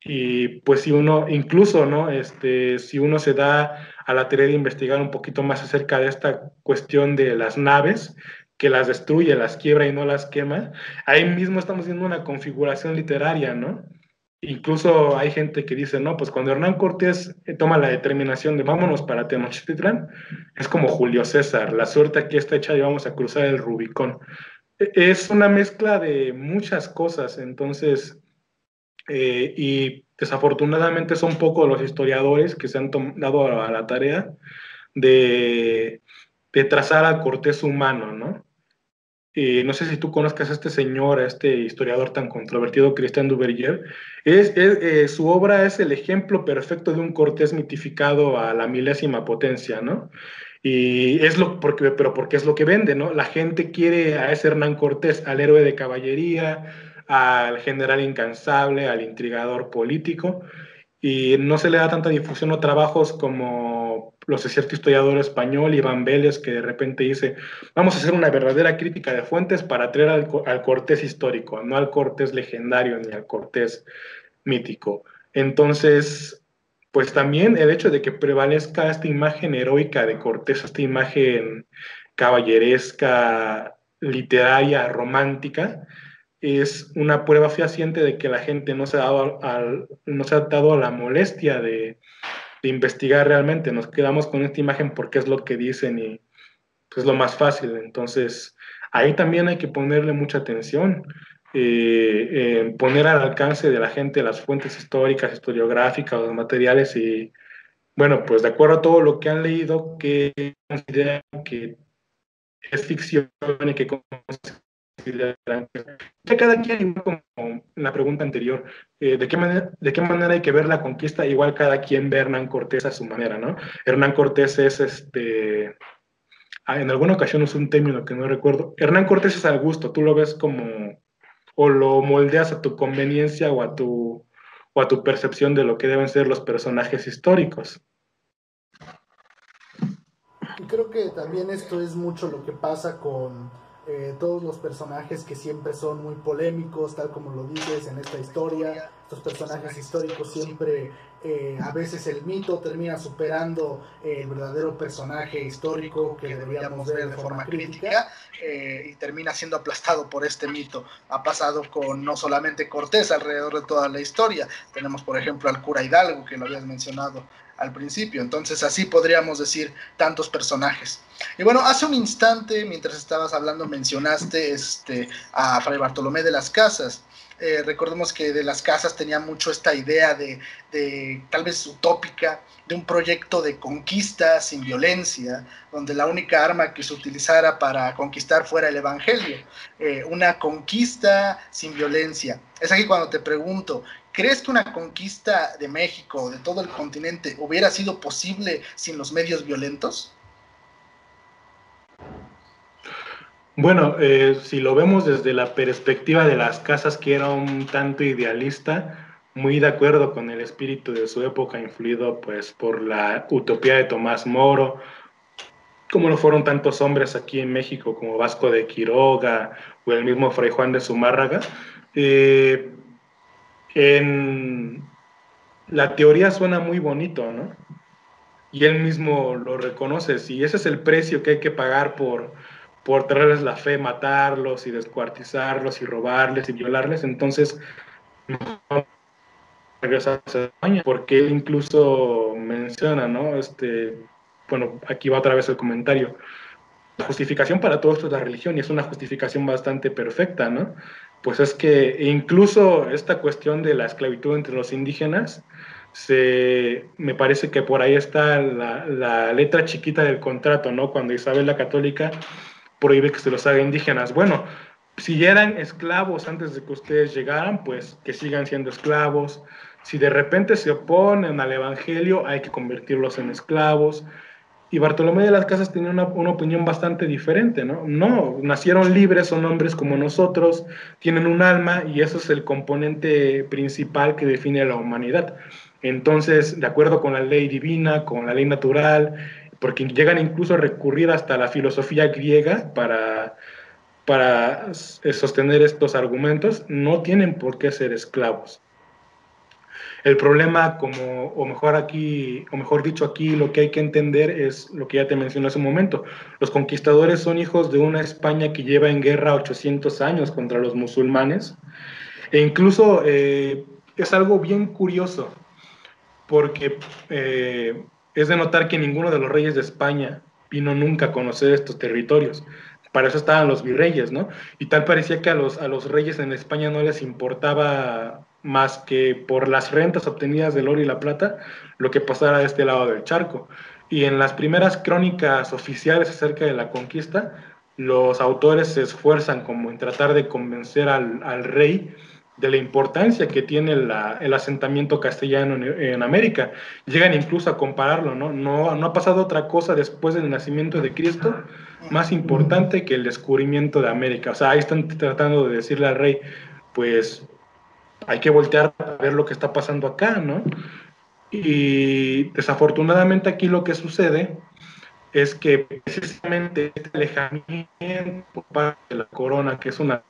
Y pues si uno, incluso, ¿no? Este, si uno se da a la tarea de investigar un poquito más acerca de esta cuestión de las naves, que las destruye, las quiebra y no las quema, ahí mismo estamos viendo una configuración literaria, ¿no? Incluso hay gente que dice, no, pues cuando Hernán Cortés eh, toma la determinación de vámonos para Tenochtitlán, es como Julio César, la suerte aquí está hecha y vamos a cruzar el Rubicón. E, es una mezcla de muchas cosas, entonces, eh, y desafortunadamente son pocos los historiadores que se han dado a la tarea de, de trazar al Cortés humano, ¿no? No sé si tú conozcas a este señor, a este historiador tan controvertido, Christian Duverger, es, eh, su obra es el ejemplo perfecto de un Cortés mitificado a la milésima potencia, ¿no? Y es lo, porque, pero porque es lo que vende, ¿no? La gente quiere a ese Hernán Cortés, al héroe de caballería, al general incansable, al intrigador político, y no se le da tanta difusión a trabajos como los de cierto historiador español, Iván Vélez, que de repente dice, vamos a hacer una verdadera crítica de fuentes para traer al, al Cortés histórico, no al Cortés legendario ni al Cortés mítico. Entonces, pues también el hecho de que prevalezca esta imagen heroica de Cortés, esta imagen caballeresca, literaria, romántica, es una prueba fehaciente de que la gente no se ha dado, al, no se ha dado a la molestia de, de, investigar realmente. Nos quedamos con esta imagen porque es lo que dicen y pues, es lo más fácil. Entonces, ahí también hay que ponerle mucha atención, eh, poner al alcance de la gente las fuentes históricas, historiográficas, los materiales y, bueno, pues de acuerdo a todo lo que han leído, que consideran que es ficción y que cada quien, como la pregunta anterior, eh, ¿de, qué manera, ¿de qué manera hay que ver la conquista? Igual cada quien ve a Hernán Cortés a su manera, ¿no? Hernán Cortés es este. Ah, en alguna ocasión usó un término que no recuerdo. Hernán Cortés es al gusto, tú lo ves como. o lo moldeas a tu conveniencia o a tu, o a tu percepción de lo que deben ser los personajes históricos. Y creo que también esto es mucho lo que pasa con eh, todos los personajes que siempre son muy polémicos, tal como lo dices en esta historia, estos personajes históricos siempre, eh, a veces el mito termina superando el verdadero personaje histórico que deberíamos ver de forma crítica eh, y termina siendo aplastado por este mito. Ha pasado con no solamente Cortés alrededor de toda la historia, tenemos por ejemplo al cura Hidalgo, que lo habías mencionado al principio. Entonces así podríamos decir tantos personajes. Y bueno, hace un instante, mientras estabas hablando, mencionaste este, a Fray Bartolomé de las Casas. Eh, recordemos que de las casas tenía mucho esta idea de, tal vez utópica de un proyecto de conquista sin violencia, donde la única arma que se utilizara para conquistar fuera el Evangelio. Eh, una conquista sin violencia. Es aquí cuando te pregunto, ¿crees que una conquista de México, de todo el continente, hubiera sido posible sin los medios violentos? Bueno, eh, si lo vemos desde la perspectiva de las casas, que era un tanto idealista, muy de acuerdo con el espíritu de su época, influido pues por la utopía de Tomás Moro, como lo fueron tantos hombres aquí en México como Vasco de Quiroga o el mismo Fray Juan de Zumárraga. Eh, en la teoría suena muy bonito, ¿no? Y él mismo lo reconoce, si ese es el precio que hay que pagar por por traerles la fe, matarlos y descuartizarlos y robarles y violarles, entonces porque él incluso menciona, ¿no? Este, bueno, aquí va otra vez el comentario. La justificación para todo esto es la religión y es una justificación bastante perfecta, ¿no? Pues es que incluso esta cuestión de la esclavitud entre los indígenas, se, me parece que por ahí está la, letra chiquita del contrato, ¿no? Cuando Isabel la Católica prohíbe que se los haga indígenas. Bueno, si eran esclavos antes de que ustedes llegaran, pues que sigan siendo esclavos. Si de repente se oponen al Evangelio, hay que convertirlos en esclavos. Y Bartolomé de las Casas tenía una, una, opinión bastante diferente, ¿no? No, nacieron libres, son hombres como nosotros, tienen un alma y eso es el componente principal que define a la humanidad. Entonces, de acuerdo con la ley divina, con la ley natural, porque llegan incluso a recurrir hasta la filosofía griega para, para sostener estos argumentos, no tienen por qué ser esclavos. El problema, como, o mejor aquí, o mejor dicho aquí, lo que hay que entender es lo que ya te mencioné hace un momento. Los conquistadores son hijos de una España que lleva en guerra 800 años contra los musulmanes. E incluso eh, es algo bien curioso, porque eh, es de notar que ninguno de los reyes de España vino nunca a conocer estos territorios. Para eso estaban los virreyes, ¿no? Y tal parecía que a los, a los reyes en España no les importaba más que por las rentas obtenidas del oro y la plata lo que pasara de este lado del charco. Y en las primeras crónicas oficiales acerca de la conquista, los autores se esfuerzan como en tratar de convencer al, al rey de la importancia que tiene el asentamiento castellano en, América. Llegan incluso a compararlo, ¿no? ¿no? No ha pasado otra cosa después del nacimiento de Cristo más importante que el descubrimiento de América. O sea, ahí están tratando de decirle al rey, pues hay que voltear a ver lo que está pasando acá, ¿no? Y desafortunadamente aquí lo que sucede es que precisamente este alejamiento por parte de la corona, que es una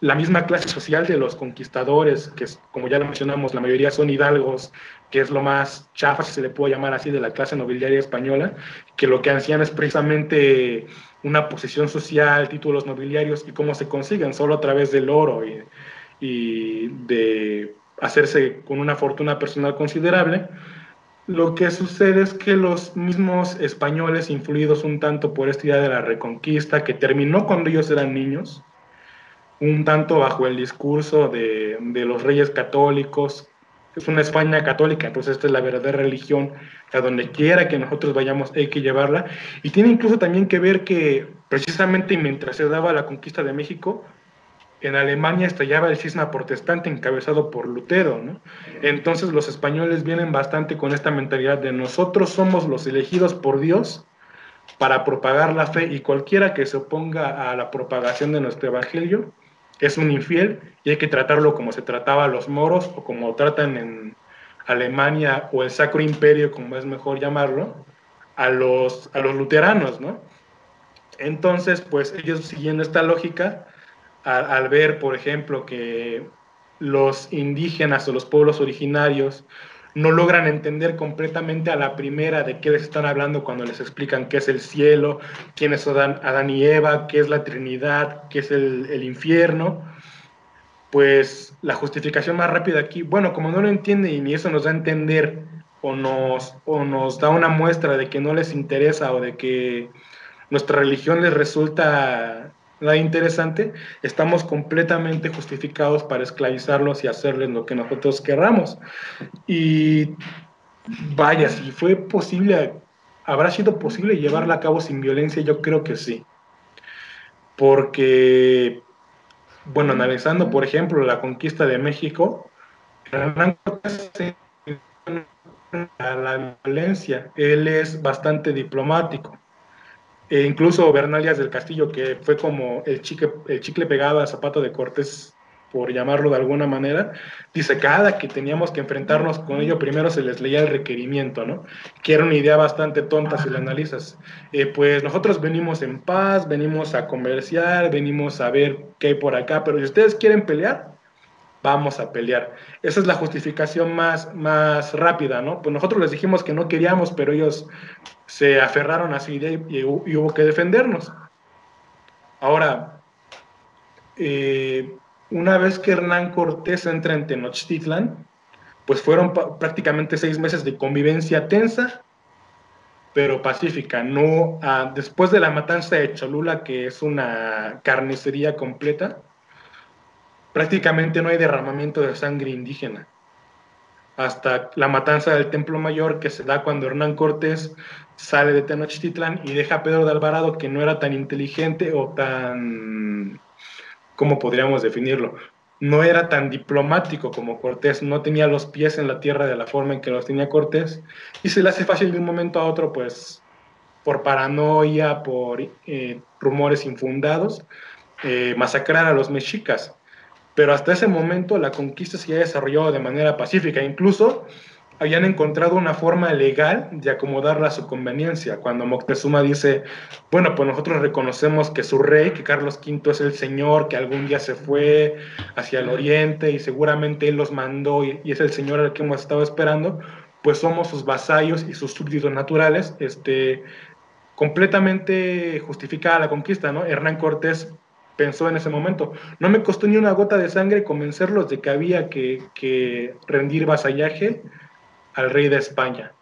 la misma clase social de los conquistadores, que es, como ya lo mencionamos, la mayoría son hidalgos, que es lo más chafa, si se le puede llamar así, de la clase nobiliaria española, que lo que hacían es precisamente una posición social, títulos nobiliarios, y cómo se consiguen, solo a través del oro y, de hacerse con una fortuna personal considerable. Lo que sucede es que los mismos españoles, influidos un tanto por esta idea de la reconquista, que terminó cuando ellos eran niños, un tanto bajo el discurso de, los reyes católicos. Es una España católica, entonces esta es la verdadera religión, a donde quiera que nosotros vayamos hay que llevarla. Y tiene incluso también que ver que precisamente mientras se daba la conquista de México, en Alemania estallaba el cisma protestante encabezado por Lutero. Entonces los españoles vienen bastante con esta mentalidad de nosotros somos los elegidos por Dios para propagar la fe y cualquiera que se oponga a la propagación de nuestro evangelio, es un infiel y hay que tratarlo como se trataba a los moros o como tratan en Alemania o el Sacro Imperio, como es mejor llamarlo, a los, a los luteranos, ¿no? Entonces, pues ellos siguiendo esta lógica, al ver, por ejemplo, que los indígenas o los pueblos originarios no logran entender completamente a la primera de qué les están hablando cuando les explican qué es el cielo, quién es Adán, y Eva, qué es la Trinidad, qué es el, el, infierno, pues la justificación más rápida aquí, bueno, como no lo entiende y ni eso nos da a entender o nos, o nos da una muestra de que no les interesa o de que nuestra religión les resulta nada interesante, estamos completamente justificados para esclavizarlos y hacerles lo que nosotros querramos. Y vaya, si fue posible, habrá sido posible llevarla a cabo sin violencia, yo creo que sí. Porque, bueno, analizando, por ejemplo, la conquista de México, la violencia, él es bastante diplomático e incluso Bernalias del Castillo, que fue como el chicle, el chicle pegado al zapato de Cortés, por llamarlo de alguna manera, dice cada que teníamos que enfrentarnos con ello, primero se les leía el requerimiento, ¿no? Que era una idea bastante tonta si la analizas. Eh, pues nosotros venimos en paz, venimos a comerciar, venimos a ver qué hay por acá, pero si ustedes quieren pelear, vamos a pelear. Esa es la justificación más, más rápida, ¿no? Pues nosotros les dijimos que no queríamos, pero ellos se aferraron a su idea y, hubo que defendernos. Ahora, eh, una vez que Hernán Cortés entra en Tenochtitlan, pues fueron prácticamente seis meses de convivencia tensa, pero pacífica. No, ah, después de la matanza de Cholula, que es una carnicería completa, prácticamente no hay derramamiento de sangre indígena. Hasta la matanza del Templo Mayor que se da cuando Hernán Cortés sale de Tenochtitlan y deja a Pedro de Alvarado que no era tan inteligente o tan, ¿cómo podríamos definirlo? No era tan diplomático como Cortés, no tenía los pies en la tierra de la forma en que los tenía Cortés y se le hace fácil de un momento a otro, pues por paranoia, por eh, rumores infundados, eh, masacrar a los mexicas pero hasta ese momento la conquista se había desarrollado de manera pacífica, incluso habían encontrado una forma legal de acomodarla a su conveniencia. Cuando Moctezuma dice, bueno, pues nosotros reconocemos que su rey, que Carlos V es el señor, que algún día se fue hacia el oriente y seguramente él los mandó y, es el señor al que hemos estado esperando, pues somos sus vasallos y sus súbditos naturales, este, completamente justificada la conquista, ¿no? Hernán Cortés pensó en ese momento. No me costó ni una gota de sangre convencerlos de que había que, rendir vasallaje al rey de España.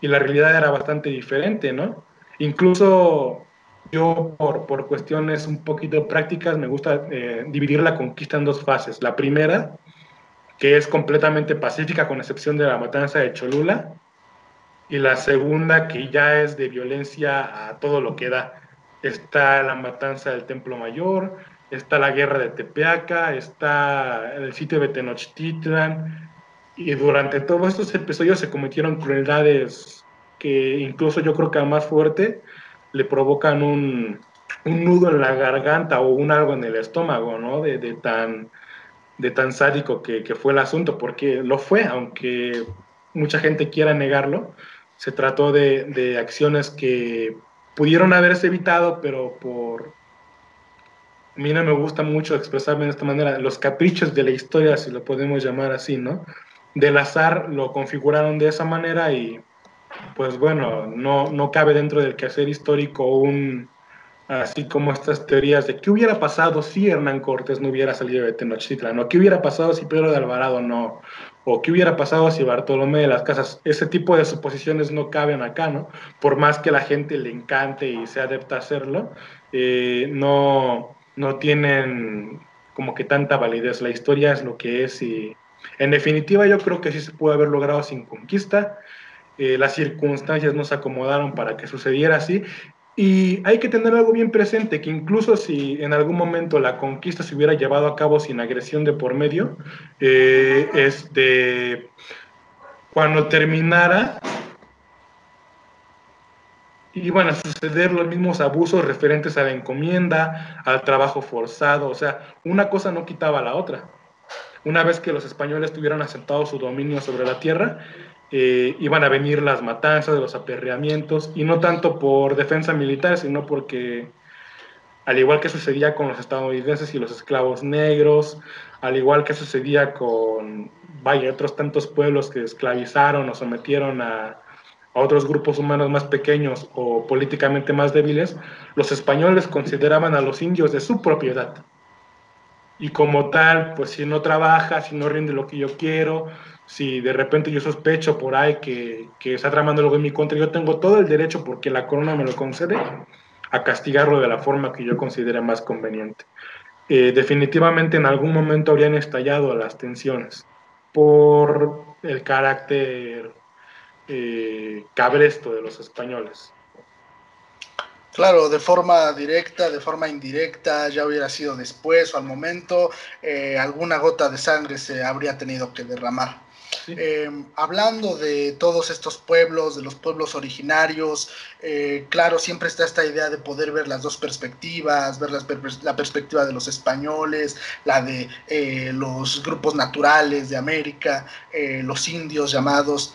Y la realidad era bastante diferente, ¿no? Incluso yo, por, por cuestiones un poquito prácticas, me gusta eh, dividir la conquista en dos fases. La primera, que es completamente pacífica, con excepción de la matanza de Cholula, y la segunda, que ya es de violencia a todo lo que da está la matanza del Templo Mayor, está la guerra de Tepeaca, está el sitio de Tenochtitlan, y durante todos estos episodios se cometieron crueldades que incluso yo creo que a más fuerte le provocan un, nudo en la garganta o un algo en el estómago, ¿no? De, tan, de tan sádico que, fue el asunto, porque lo fue, aunque mucha gente quiera negarlo, se trató de, de acciones que pudieron haberse evitado, pero por... A mí no me gusta mucho expresarme de esta manera, los caprichos de la historia, si lo podemos llamar así, ¿no? Del azar lo configuraron de esa manera y pues bueno, no, no cabe dentro del quehacer histórico un, así como estas teorías de qué hubiera pasado si Hernán Cortés no hubiera salido de Tenochtitlan, o qué hubiera pasado si Pedro de Alvarado no, o qué hubiera pasado si Bartolomé de las Casas, ese tipo de suposiciones no caben acá, ¿no? Por más que la gente le encante y sea adepta a hacerlo, eh, no, no tienen como que tanta validez. La historia es lo que es y en definitiva yo creo que sí se pudo haber logrado sin conquista. Eh, las circunstancias no se acomodaron para que sucediera así y hay que tener algo bien presente, que incluso si en algún momento la conquista se hubiera llevado a cabo sin agresión de por medio, eh, este, cuando terminara, iban a suceder los mismos abusos referentes a la encomienda, al trabajo forzado, o sea, una cosa no quitaba a la otra. Una vez que los españoles tuvieran asentado su dominio sobre la tierra, eh, iban a venir las matanzas, los aperreamientos, y no tanto por defensa militar, sino porque al igual que sucedía con los estadounidenses y los esclavos negros, al igual que sucedía con, vaya, otros tantos pueblos que esclavizaron o sometieron a, a otros grupos humanos más pequeños o políticamente más débiles, los españoles consideraban a los indios de su propiedad. Y como tal, pues si no trabaja, si no rinde lo que yo quiero, si de repente yo sospecho por ahí que, que está tramando algo en mi contra, yo tengo todo el derecho, porque la corona me lo concede, a castigarlo de la forma que yo considere más conveniente. Eh, definitivamente en algún momento habrían estallado las tensiones por el carácter eh, cabresto de los españoles. Claro, de forma directa, de forma indirecta, ya hubiera sido después o al momento, eh, alguna gota de sangre se habría tenido que derramar. Eh, hablando de todos estos pueblos, de los pueblos originarios, eh, claro, siempre está esta idea de poder ver las dos perspectivas, ver la perspectiva de los españoles, la de eh, los grupos naturales de América, los indios llamados.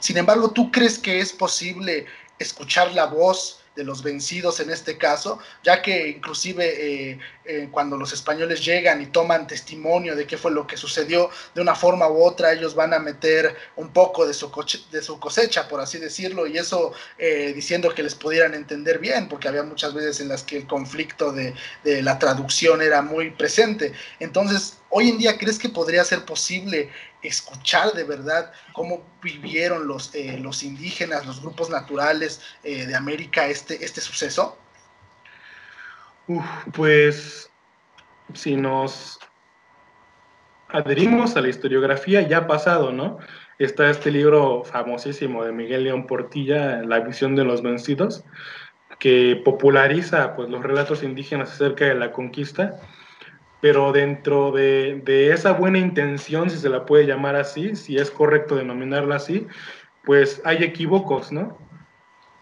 sin embargo, ¿tú crees que es posible escuchar la voz? De los vencidos en este caso, ya que inclusive eh, eh, cuando los españoles llegan y toman testimonio de qué fue lo que sucedió, de una forma u otra ellos van a meter un poco de su, cosecha, por así decirlo, y eso eh, diciendo que les pudieran entender bien, porque había muchas veces en las que el conflicto de, de la traducción era muy presente. Entonces, hoy en día, ¿crees que podría ser posible escuchar de verdad cómo vivieron los, eh, los indígenas, los grupos naturales eh, de América este, este suceso? pues si nos adherimos a la historiografía ya pasado, ¿no? Está este libro famosísimo de Miguel León Portilla, La visión de los vencidos, que populariza pues, los relatos indígenas acerca de la conquista pero dentro de, esa buena intención, si se la puede llamar así, si es correcto denominarla así, pues hay equívocos, ¿no?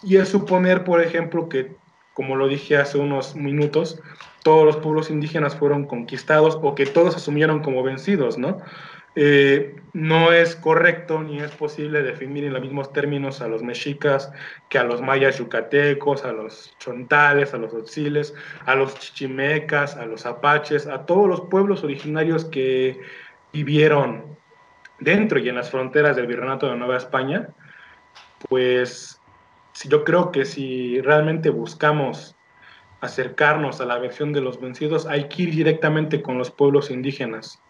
Y es suponer, por ejemplo, que, como lo dije hace unos minutos, todos los pueblos indígenas fueron conquistados o que todos asumieron como vencidos, ¿no? Eh, no es correcto ni es posible definir en los mismos términos a los mexicas que a los mayas yucatecos, a los chontales, a los otziles, a los chichimecas, a los apaches, a todos los pueblos originarios que vivieron dentro y en las fronteras del Virreinato de Nueva España, pues yo creo que si realmente buscamos acercarnos a la versión de los vencidos, hay que ir directamente con los pueblos indígenas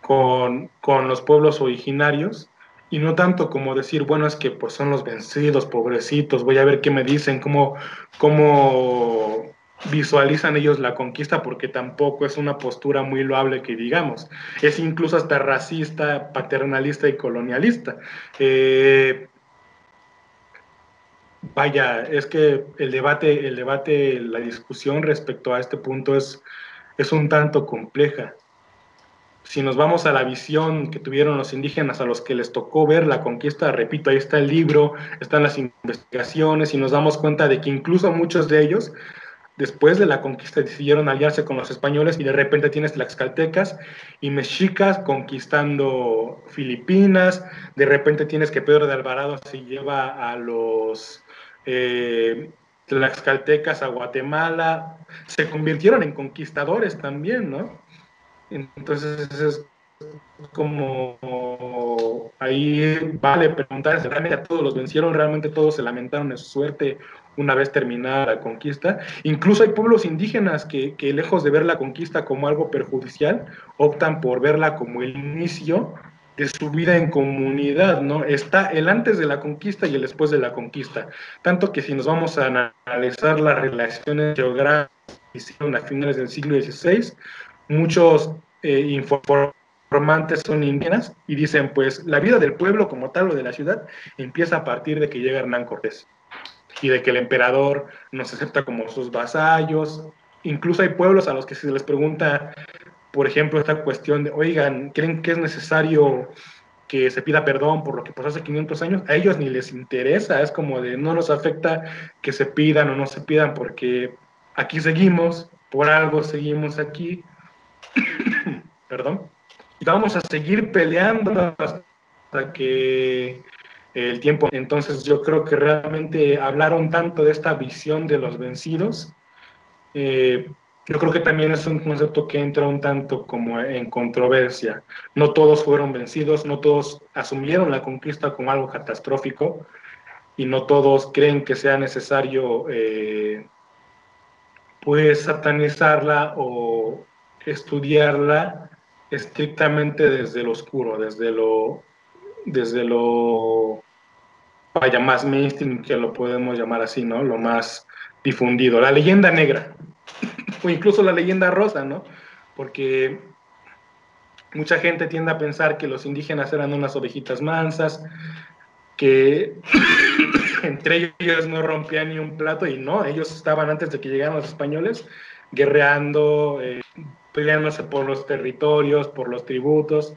con, los pueblos originarios y no tanto como decir, bueno, es que pues son los vencidos, pobrecitos, voy a ver qué me dicen, cómo, cómo visualizan ellos la conquista, porque tampoco es una postura muy loable que digamos, es incluso hasta racista, paternalista y colonialista. Eh, vaya, es que el debate, el debate, la discusión respecto a este punto es, es un tanto compleja si nos vamos a la visión que tuvieron los indígenas a los que les tocó ver la conquista, repito, ahí está el libro, están las investigaciones y nos damos cuenta de que incluso muchos de ellos, después de la conquista, decidieron aliarse con los españoles y de repente tienes tlaxcaltecas y mexicas conquistando Filipinas, de repente tienes que Pedro de Alvarado se lleva a los... Eh, tlaxcaltecas a Guatemala, se convirtieron en conquistadores también, ¿no? Entonces es como ahí vale preguntarse, ¿realmente a todos los vencieron? ¿Realmente todos se lamentaron de su suerte una vez terminada la conquista? Incluso hay pueblos indígenas que, que lejos de ver la conquista como algo perjudicial, optan por verla como el inicio de su vida en comunidad, ¿no? Está el antes de la conquista y el después de la conquista. Tanto que si nos vamos a analizar las relaciones geográficas a finales del siglo XVI, muchos eh, informantes son indígenas y dicen, pues la vida del pueblo como tal o de la ciudad empieza a partir de que llega Hernán Cortés y de que el emperador nos acepta como sus vasallos. Incluso hay pueblos a los que se les pregunta, por ejemplo, esta cuestión de, oigan, ¿creen que es necesario que se pida perdón por lo que pasó hace 500 años? A ellos ni les interesa, es como de no nos afecta que se pidan o no se pidan porque aquí seguimos, por algo seguimos aquí [COUGHS] perdón, vamos a seguir peleando hasta que el tiempo. Entonces yo creo que realmente hablaron tanto de esta visión de los vencidos eh, yo creo que también es un concepto que entra un tanto como en controversia. No todos fueron vencidos, no todos asumieron la conquista como algo catastrófico y no todos creen que sea necesario eh, pues satanizarla o estudiarla estrictamente desde lo oscuro, desde lo, desde lo, vaya, más mainstream, que lo podemos llamar así, ¿no? Lo más difundido, la leyenda negra, [LAUGHS] o incluso la leyenda rosa, ¿no? Porque mucha gente tiende a pensar que los indígenas eran unas ovejitas mansas, que [COUGHS] entre ellos no rompían ni un plato y no, ellos estaban antes de que llegaran los españoles guerreando, eh, peleándose por los territorios, por los tributos.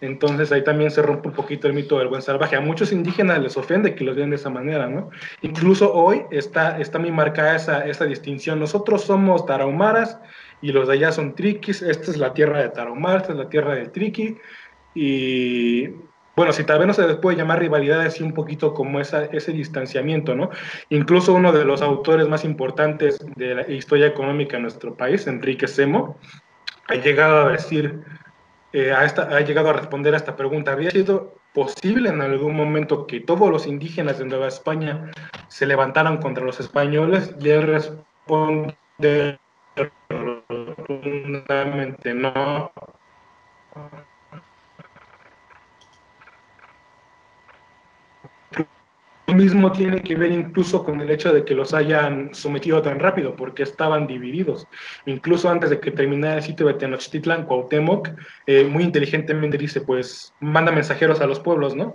Entonces ahí también se rompe un poquito el mito del buen salvaje. A muchos indígenas les ofende que los vean de esa manera, ¿no? Incluso hoy está, está muy marcada esa, esa distinción. Nosotros somos tarahumaras y los de allá son triquis. Esta es la tierra de Tarahumara, esta es la tierra del triqui. Y bueno, si tal vez no se les puede llamar rivalidad, así un poquito como ese distanciamiento, ¿no? Incluso uno de los autores más importantes de la historia económica en nuestro país, Enrique Semo, ha llegado a decir, eh, a esta, ha llegado a responder a esta pregunta, ¿había sido posible en algún momento que todos los indígenas de Nueva España se levantaran contra los españoles? Y él responde rotundamente no mismo tiene que ver incluso con el hecho de que los hayan sometido tan rápido, porque estaban divididos. Incluso antes de que terminara el sitio de Tenochtitlan, Cuauhtémoc eh, muy inteligentemente dice, pues manda mensajeros a los pueblos, ¿no?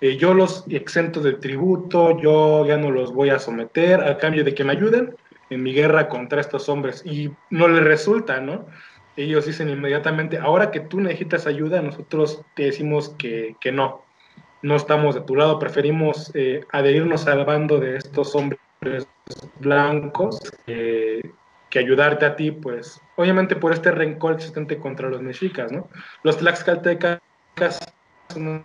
Eh, yo los exento de tributo, yo ya no los voy a someter a cambio de que me ayuden en mi guerra contra estos hombres. Y no les resulta, ¿no? Ellos dicen inmediatamente, ahora que tú necesitas ayuda, nosotros te decimos que, que no, no estamos de tu lado, preferimos eh, adherirnos al bando de estos hombres blancos que ayudarte a ti, pues, obviamente por este rencor existente contra los mexicas, ¿no? Los tlaxcaltecas son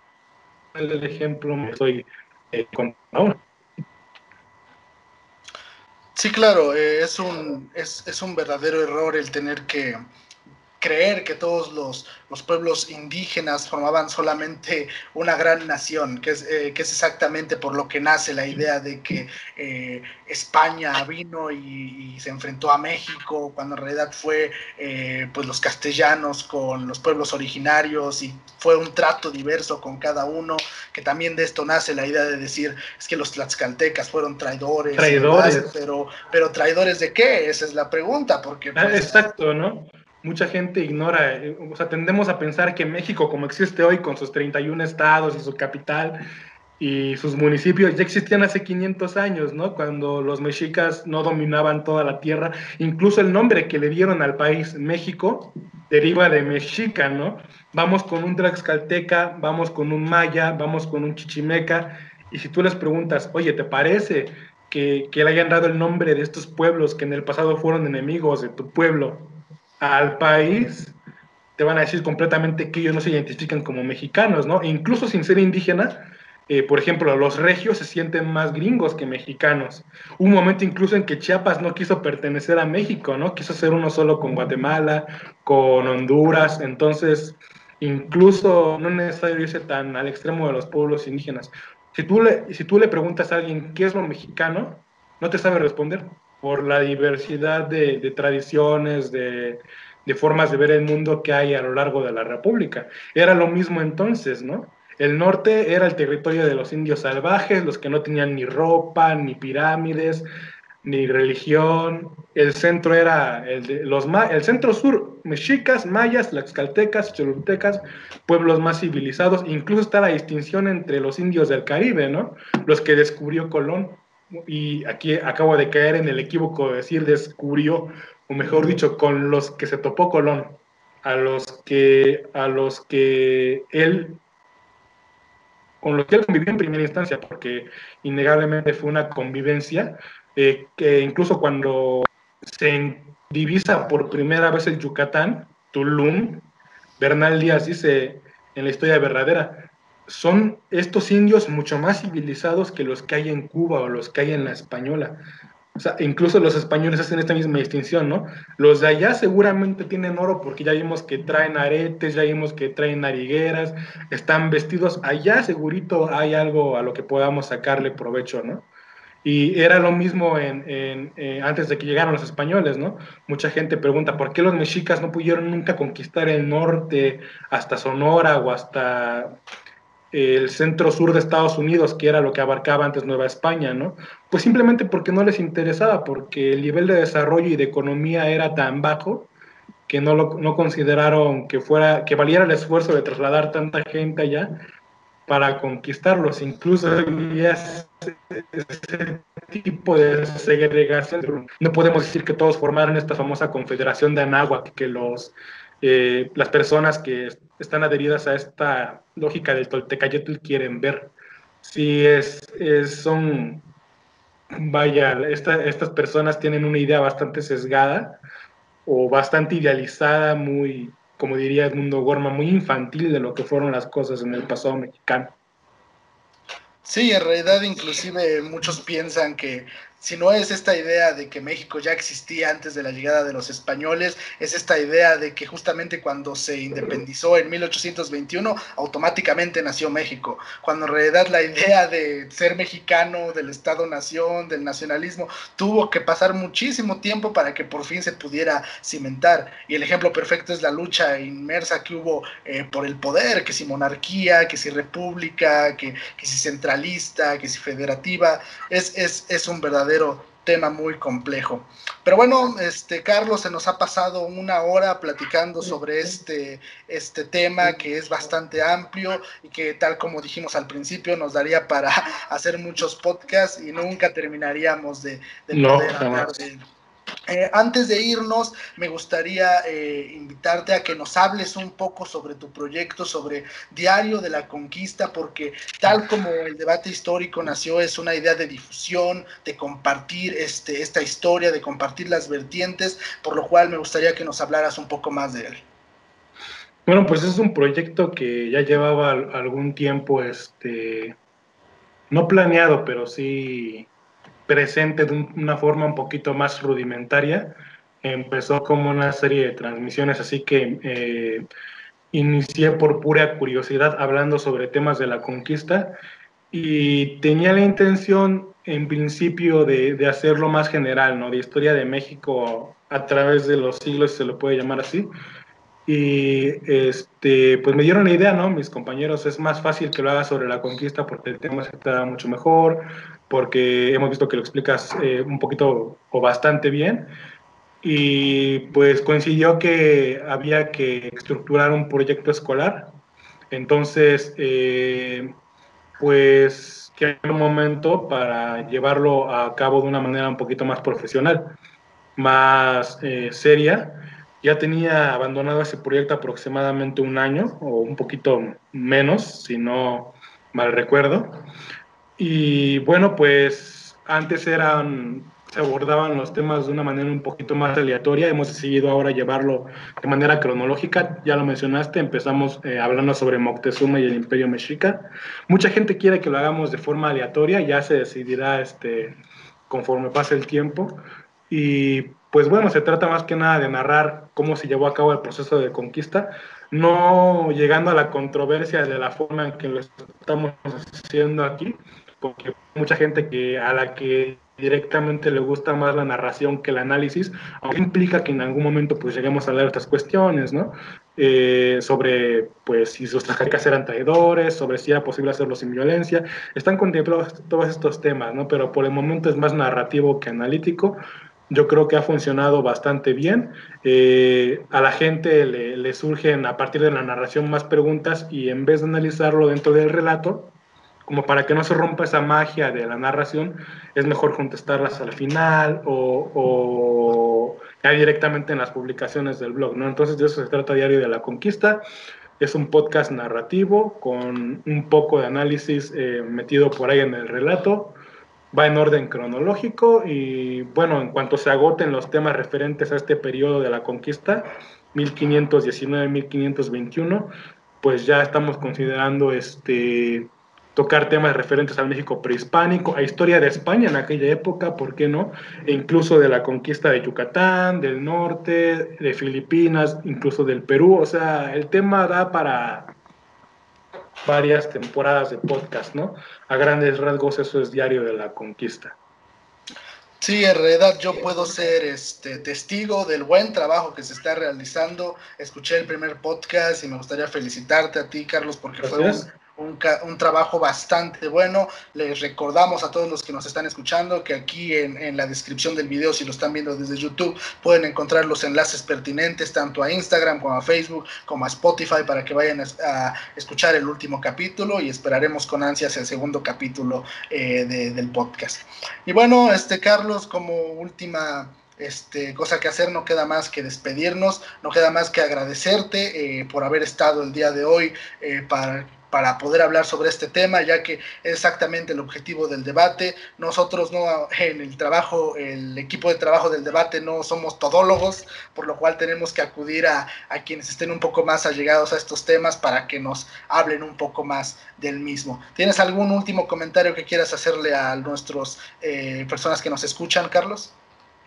el ejemplo estoy eh, con ahora. Sí, claro, eh, es, un, es, es un verdadero error el tener que creer que todos los, los, pueblos indígenas formaban solamente una gran nación, que es, eh, que es exactamente por lo que nace la idea de que eh, España vino y, se enfrentó a México, cuando en realidad fue eh, pues los castellanos con los pueblos originarios y fue un trato diverso con cada uno, que también de esto nace la idea de decir es que los tlaxcaltecas fueron traidores, traidores. pero, pero traidores de qué, esa es la pregunta, porque... Ah, pues, exacto, ¿no? Mucha gente ignora, eh, o sea, tendemos a pensar que México, como existe hoy con sus 31 estados y su capital y sus municipios, ya existían hace 500 años, ¿no? Cuando los mexicas no dominaban toda la tierra. Incluso el nombre que le dieron al país, México, deriva de mexica, ¿no? Vamos con un Tlaxcalteca, vamos con un maya, vamos con un chichimeca, y si tú les preguntas, oye, ¿te parece que, que le hayan dado el nombre de estos pueblos que en el pasado fueron enemigos de tu pueblo? Al país, te van a decir completamente que ellos no se identifican como mexicanos, ¿no? incluso sin ser indígena, eh, por ejemplo, los regios se sienten más gringos que mexicanos. un momento incluso en que Chiapas no quiso pertenecer a México, ¿no? Quiso ser uno solo con Guatemala, con Honduras, entonces incluso no es necesario irse tan al extremo de los pueblos indígenas. Si tú le, si tú le preguntas a alguien qué es lo mexicano, no te sabe responder por la diversidad de, tradiciones, de, formas de ver el mundo que hay a lo largo de la República. Era lo mismo entonces, ¿no? El norte era el territorio de los indios salvajes, los que no tenían ni ropa, ni pirámides, ni religión. El centro era el de los el centro sur, mexicas, mayas, laxcaltecas, cholultecas, pueblos más civilizados. Incluso está la distinción entre los indios del Caribe, ¿no? Los que descubrió Colón y aquí acabo de caer en el equívoco de decir descubrió, o mejor dicho, con los que se topó Colón, a los que, a los que él, con los que él convivió en primera instancia, porque innegablemente fue una convivencia, eh, que incluso cuando se divisa por primera vez el Yucatán, Tulum, Bernal Díaz dice en la historia verdadera, son estos indios mucho más civilizados que los que hay en Cuba o los que hay en la española. O sea, incluso los españoles hacen esta misma distinción, ¿no? Los de allá seguramente tienen oro porque ya vimos que traen aretes, ya vimos que traen narigueras, están vestidos. Allá segurito hay algo a lo que podamos sacarle provecho, ¿no? Y era lo mismo en, eh, antes de que llegaran los españoles, ¿no? Mucha gente pregunta, ¿por qué los mexicas no pudieron nunca conquistar el norte hasta Sonora o hasta el centro sur de Estados Unidos, que era lo que abarcaba antes Nueva España, ¿no? Pues simplemente porque no les interesaba, porque el nivel de desarrollo y de economía era tan bajo que no, lo, no consideraron que, fuera, que valiera el esfuerzo de trasladar tanta gente allá para conquistarlos. Incluso había ese, tipo de segregación. No podemos decir que todos formaron esta famosa confederación de Anáhuac, que los eh, las personas que están adheridas a esta lógica del Toltecayotl quieren ver. Si es, son, vaya, estas personas tienen una idea bastante sesgada o bastante idealizada, muy, como diría Edmundo Gorma, muy infantil de lo que fueron las cosas en el pasado mexicano. Sí, en realidad inclusive muchos piensan que si no es esta idea de que México ya existía antes de la llegada de los españoles, es esta idea de que justamente cuando se independizó en 1821, automáticamente nació México, cuando en realidad la idea de ser mexicano, del Estado-nación, del nacionalismo, tuvo que pasar muchísimo tiempo para que por fin se pudiera cimentar. Y el ejemplo perfecto es la lucha inmersa que hubo eh, por el poder, que si monarquía, que si república, que, que si centralista, que si federativa, es, es, es un verdadero tema muy complejo. Pero bueno, este Carlos se nos ha pasado una hora platicando sobre este, este tema que es bastante amplio y que tal como dijimos al principio nos daría para [LAUGHS] hacer muchos podcasts y nunca terminaríamos de, poder hablar de eh, antes de irnos, me gustaría eh, invitarte a que nos hables un poco sobre tu proyecto, sobre Diario de la Conquista, porque tal como el debate histórico nació, es una idea de difusión, de compartir este, esta historia, de compartir las vertientes, por lo cual me gustaría que nos hablaras un poco más de él. Bueno, pues es un proyecto que ya llevaba algún tiempo, este, no planeado, pero sí presente de una forma un poquito más rudimentaria. Empezó como una serie de transmisiones, así que eh, inicié por pura curiosidad hablando sobre temas de la conquista y tenía la intención en principio de, de hacerlo más general, ¿no? De historia de México a través de los siglos, se lo puede llamar así. Y este, pues me dieron la idea, ¿no? Mis compañeros, es más fácil que lo haga sobre la conquista porque el tema se está mucho mejor, porque hemos visto que lo explicas eh, un poquito o bastante bien. Y pues coincidió que había que estructurar un proyecto escolar. Entonces, eh, pues que un momento para llevarlo a cabo de una manera un poquito más profesional, más eh, seria. Ya tenía abandonado ese proyecto aproximadamente un año o un poquito menos, si no mal recuerdo. Y bueno, pues antes eran, se abordaban los temas de una manera un poquito más aleatoria. Hemos decidido ahora llevarlo de manera cronológica. Ya lo mencionaste, empezamos eh, hablando sobre Moctezuma y el Imperio Mexica. Mucha gente quiere que lo hagamos de forma aleatoria, ya se decidirá este, conforme pase el tiempo. Y pues bueno, se trata más que nada de narrar cómo se llevó a cabo el proceso de conquista, no llegando a la controversia de la forma en que lo estamos haciendo aquí, porque mucha gente que a la que directamente le gusta más la narración que el análisis, aunque implica que en algún momento pues lleguemos a hablar estas cuestiones, ¿no? Eh, sobre pues si sus trajecas eran traidores, sobre si era posible hacerlo sin violencia, están contemplados todos estos temas, ¿no? Pero por el momento es más narrativo que analítico. Yo creo que ha funcionado bastante bien. Eh, a la gente le, le surgen a partir de la narración más preguntas y en vez de analizarlo dentro del relato, como para que no se rompa esa magia de la narración, es mejor contestarlas al final o, ya directamente en las publicaciones del blog, ¿no? Entonces de eso se trata Diario de la Conquista. Es un podcast narrativo con un poco de análisis eh, metido por ahí en el relato. Va en orden cronológico y bueno, en cuanto se agoten los temas referentes a este periodo de la conquista, 1519-1521, pues ya estamos considerando este tocar temas referentes al México prehispánico, a historia de España en aquella época, ¿por qué no? E incluso de la conquista de Yucatán, del norte, de Filipinas, incluso del Perú. O sea, el tema da para varias temporadas de podcast, ¿no? A grandes rasgos eso es Diario de la Conquista. Sí, en realidad yo puedo ser este testigo del buen trabajo que se está realizando. Escuché el primer podcast y me gustaría felicitarte a ti, Carlos, porque fue un, un, un, trabajo bastante bueno. Les recordamos a todos los que nos están escuchando que aquí en, la descripción del video, si lo están viendo desde YouTube, pueden encontrar los enlaces pertinentes tanto a Instagram como a Facebook como a Spotify para que vayan a, escuchar el último capítulo y esperaremos con ansias el segundo capítulo eh, de, del podcast. Y bueno, este Carlos, como última este, cosa que hacer, no queda más que despedirnos, no queda más que agradecerte eh, por haber estado el día de hoy eh, para para poder hablar sobre este tema, ya que es exactamente el objetivo del debate. Nosotros no en el trabajo, el equipo de trabajo del debate no somos todólogos, por lo cual tenemos que acudir a, a quienes estén un poco más allegados a estos temas para que nos hablen un poco más del mismo. ¿Tienes algún último comentario que quieras hacerle a nuestras eh, personas que nos escuchan, Carlos?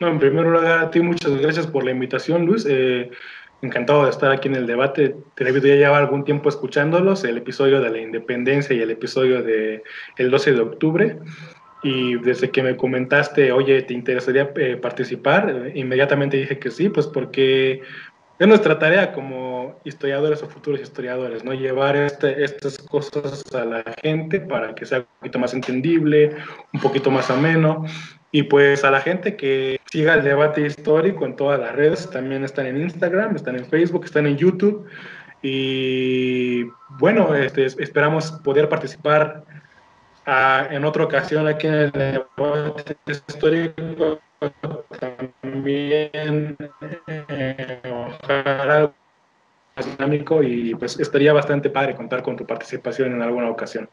No, en primer lugar, a ti muchas gracias por la invitación, Luis. Eh, encantado de estar aquí en el debate. Televisión ya lleva algún tiempo escuchándolos, el episodio de la independencia y el episodio de el 12 de octubre. Y desde que me comentaste, oye, ¿te interesaría eh, participar? Eh, inmediatamente dije que sí, pues porque es nuestra tarea como historiadores o futuros historiadores, ¿no? Llevar este, estas cosas a la gente para que sea un poquito más entendible, un poquito más ameno. Y pues a la gente que siga el debate histórico en todas las redes, también están en Instagram, están en Facebook, están en YouTube. Y bueno, este, esperamos poder participar uh, en otra ocasión aquí en el debate histórico. También eh, dinámico y pues estaría bastante padre contar con tu participación en alguna ocasión.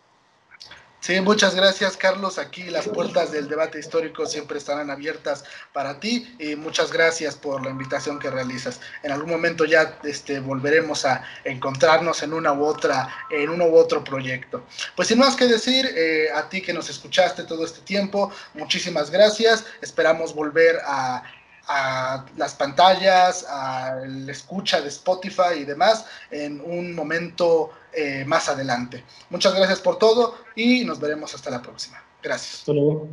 Sí, muchas gracias Carlos. Aquí las puertas del debate histórico siempre estarán abiertas para ti y muchas gracias por la invitación que realizas. En algún momento ya este, volveremos a encontrarnos en una u otra, en uno u otro proyecto. Pues sin más que decir, eh, a ti que nos escuchaste todo este tiempo, muchísimas gracias. Esperamos volver a a las pantallas, a la escucha de Spotify y demás en un momento eh, más adelante. Muchas gracias por todo y nos veremos hasta la próxima. Gracias. Hasta luego.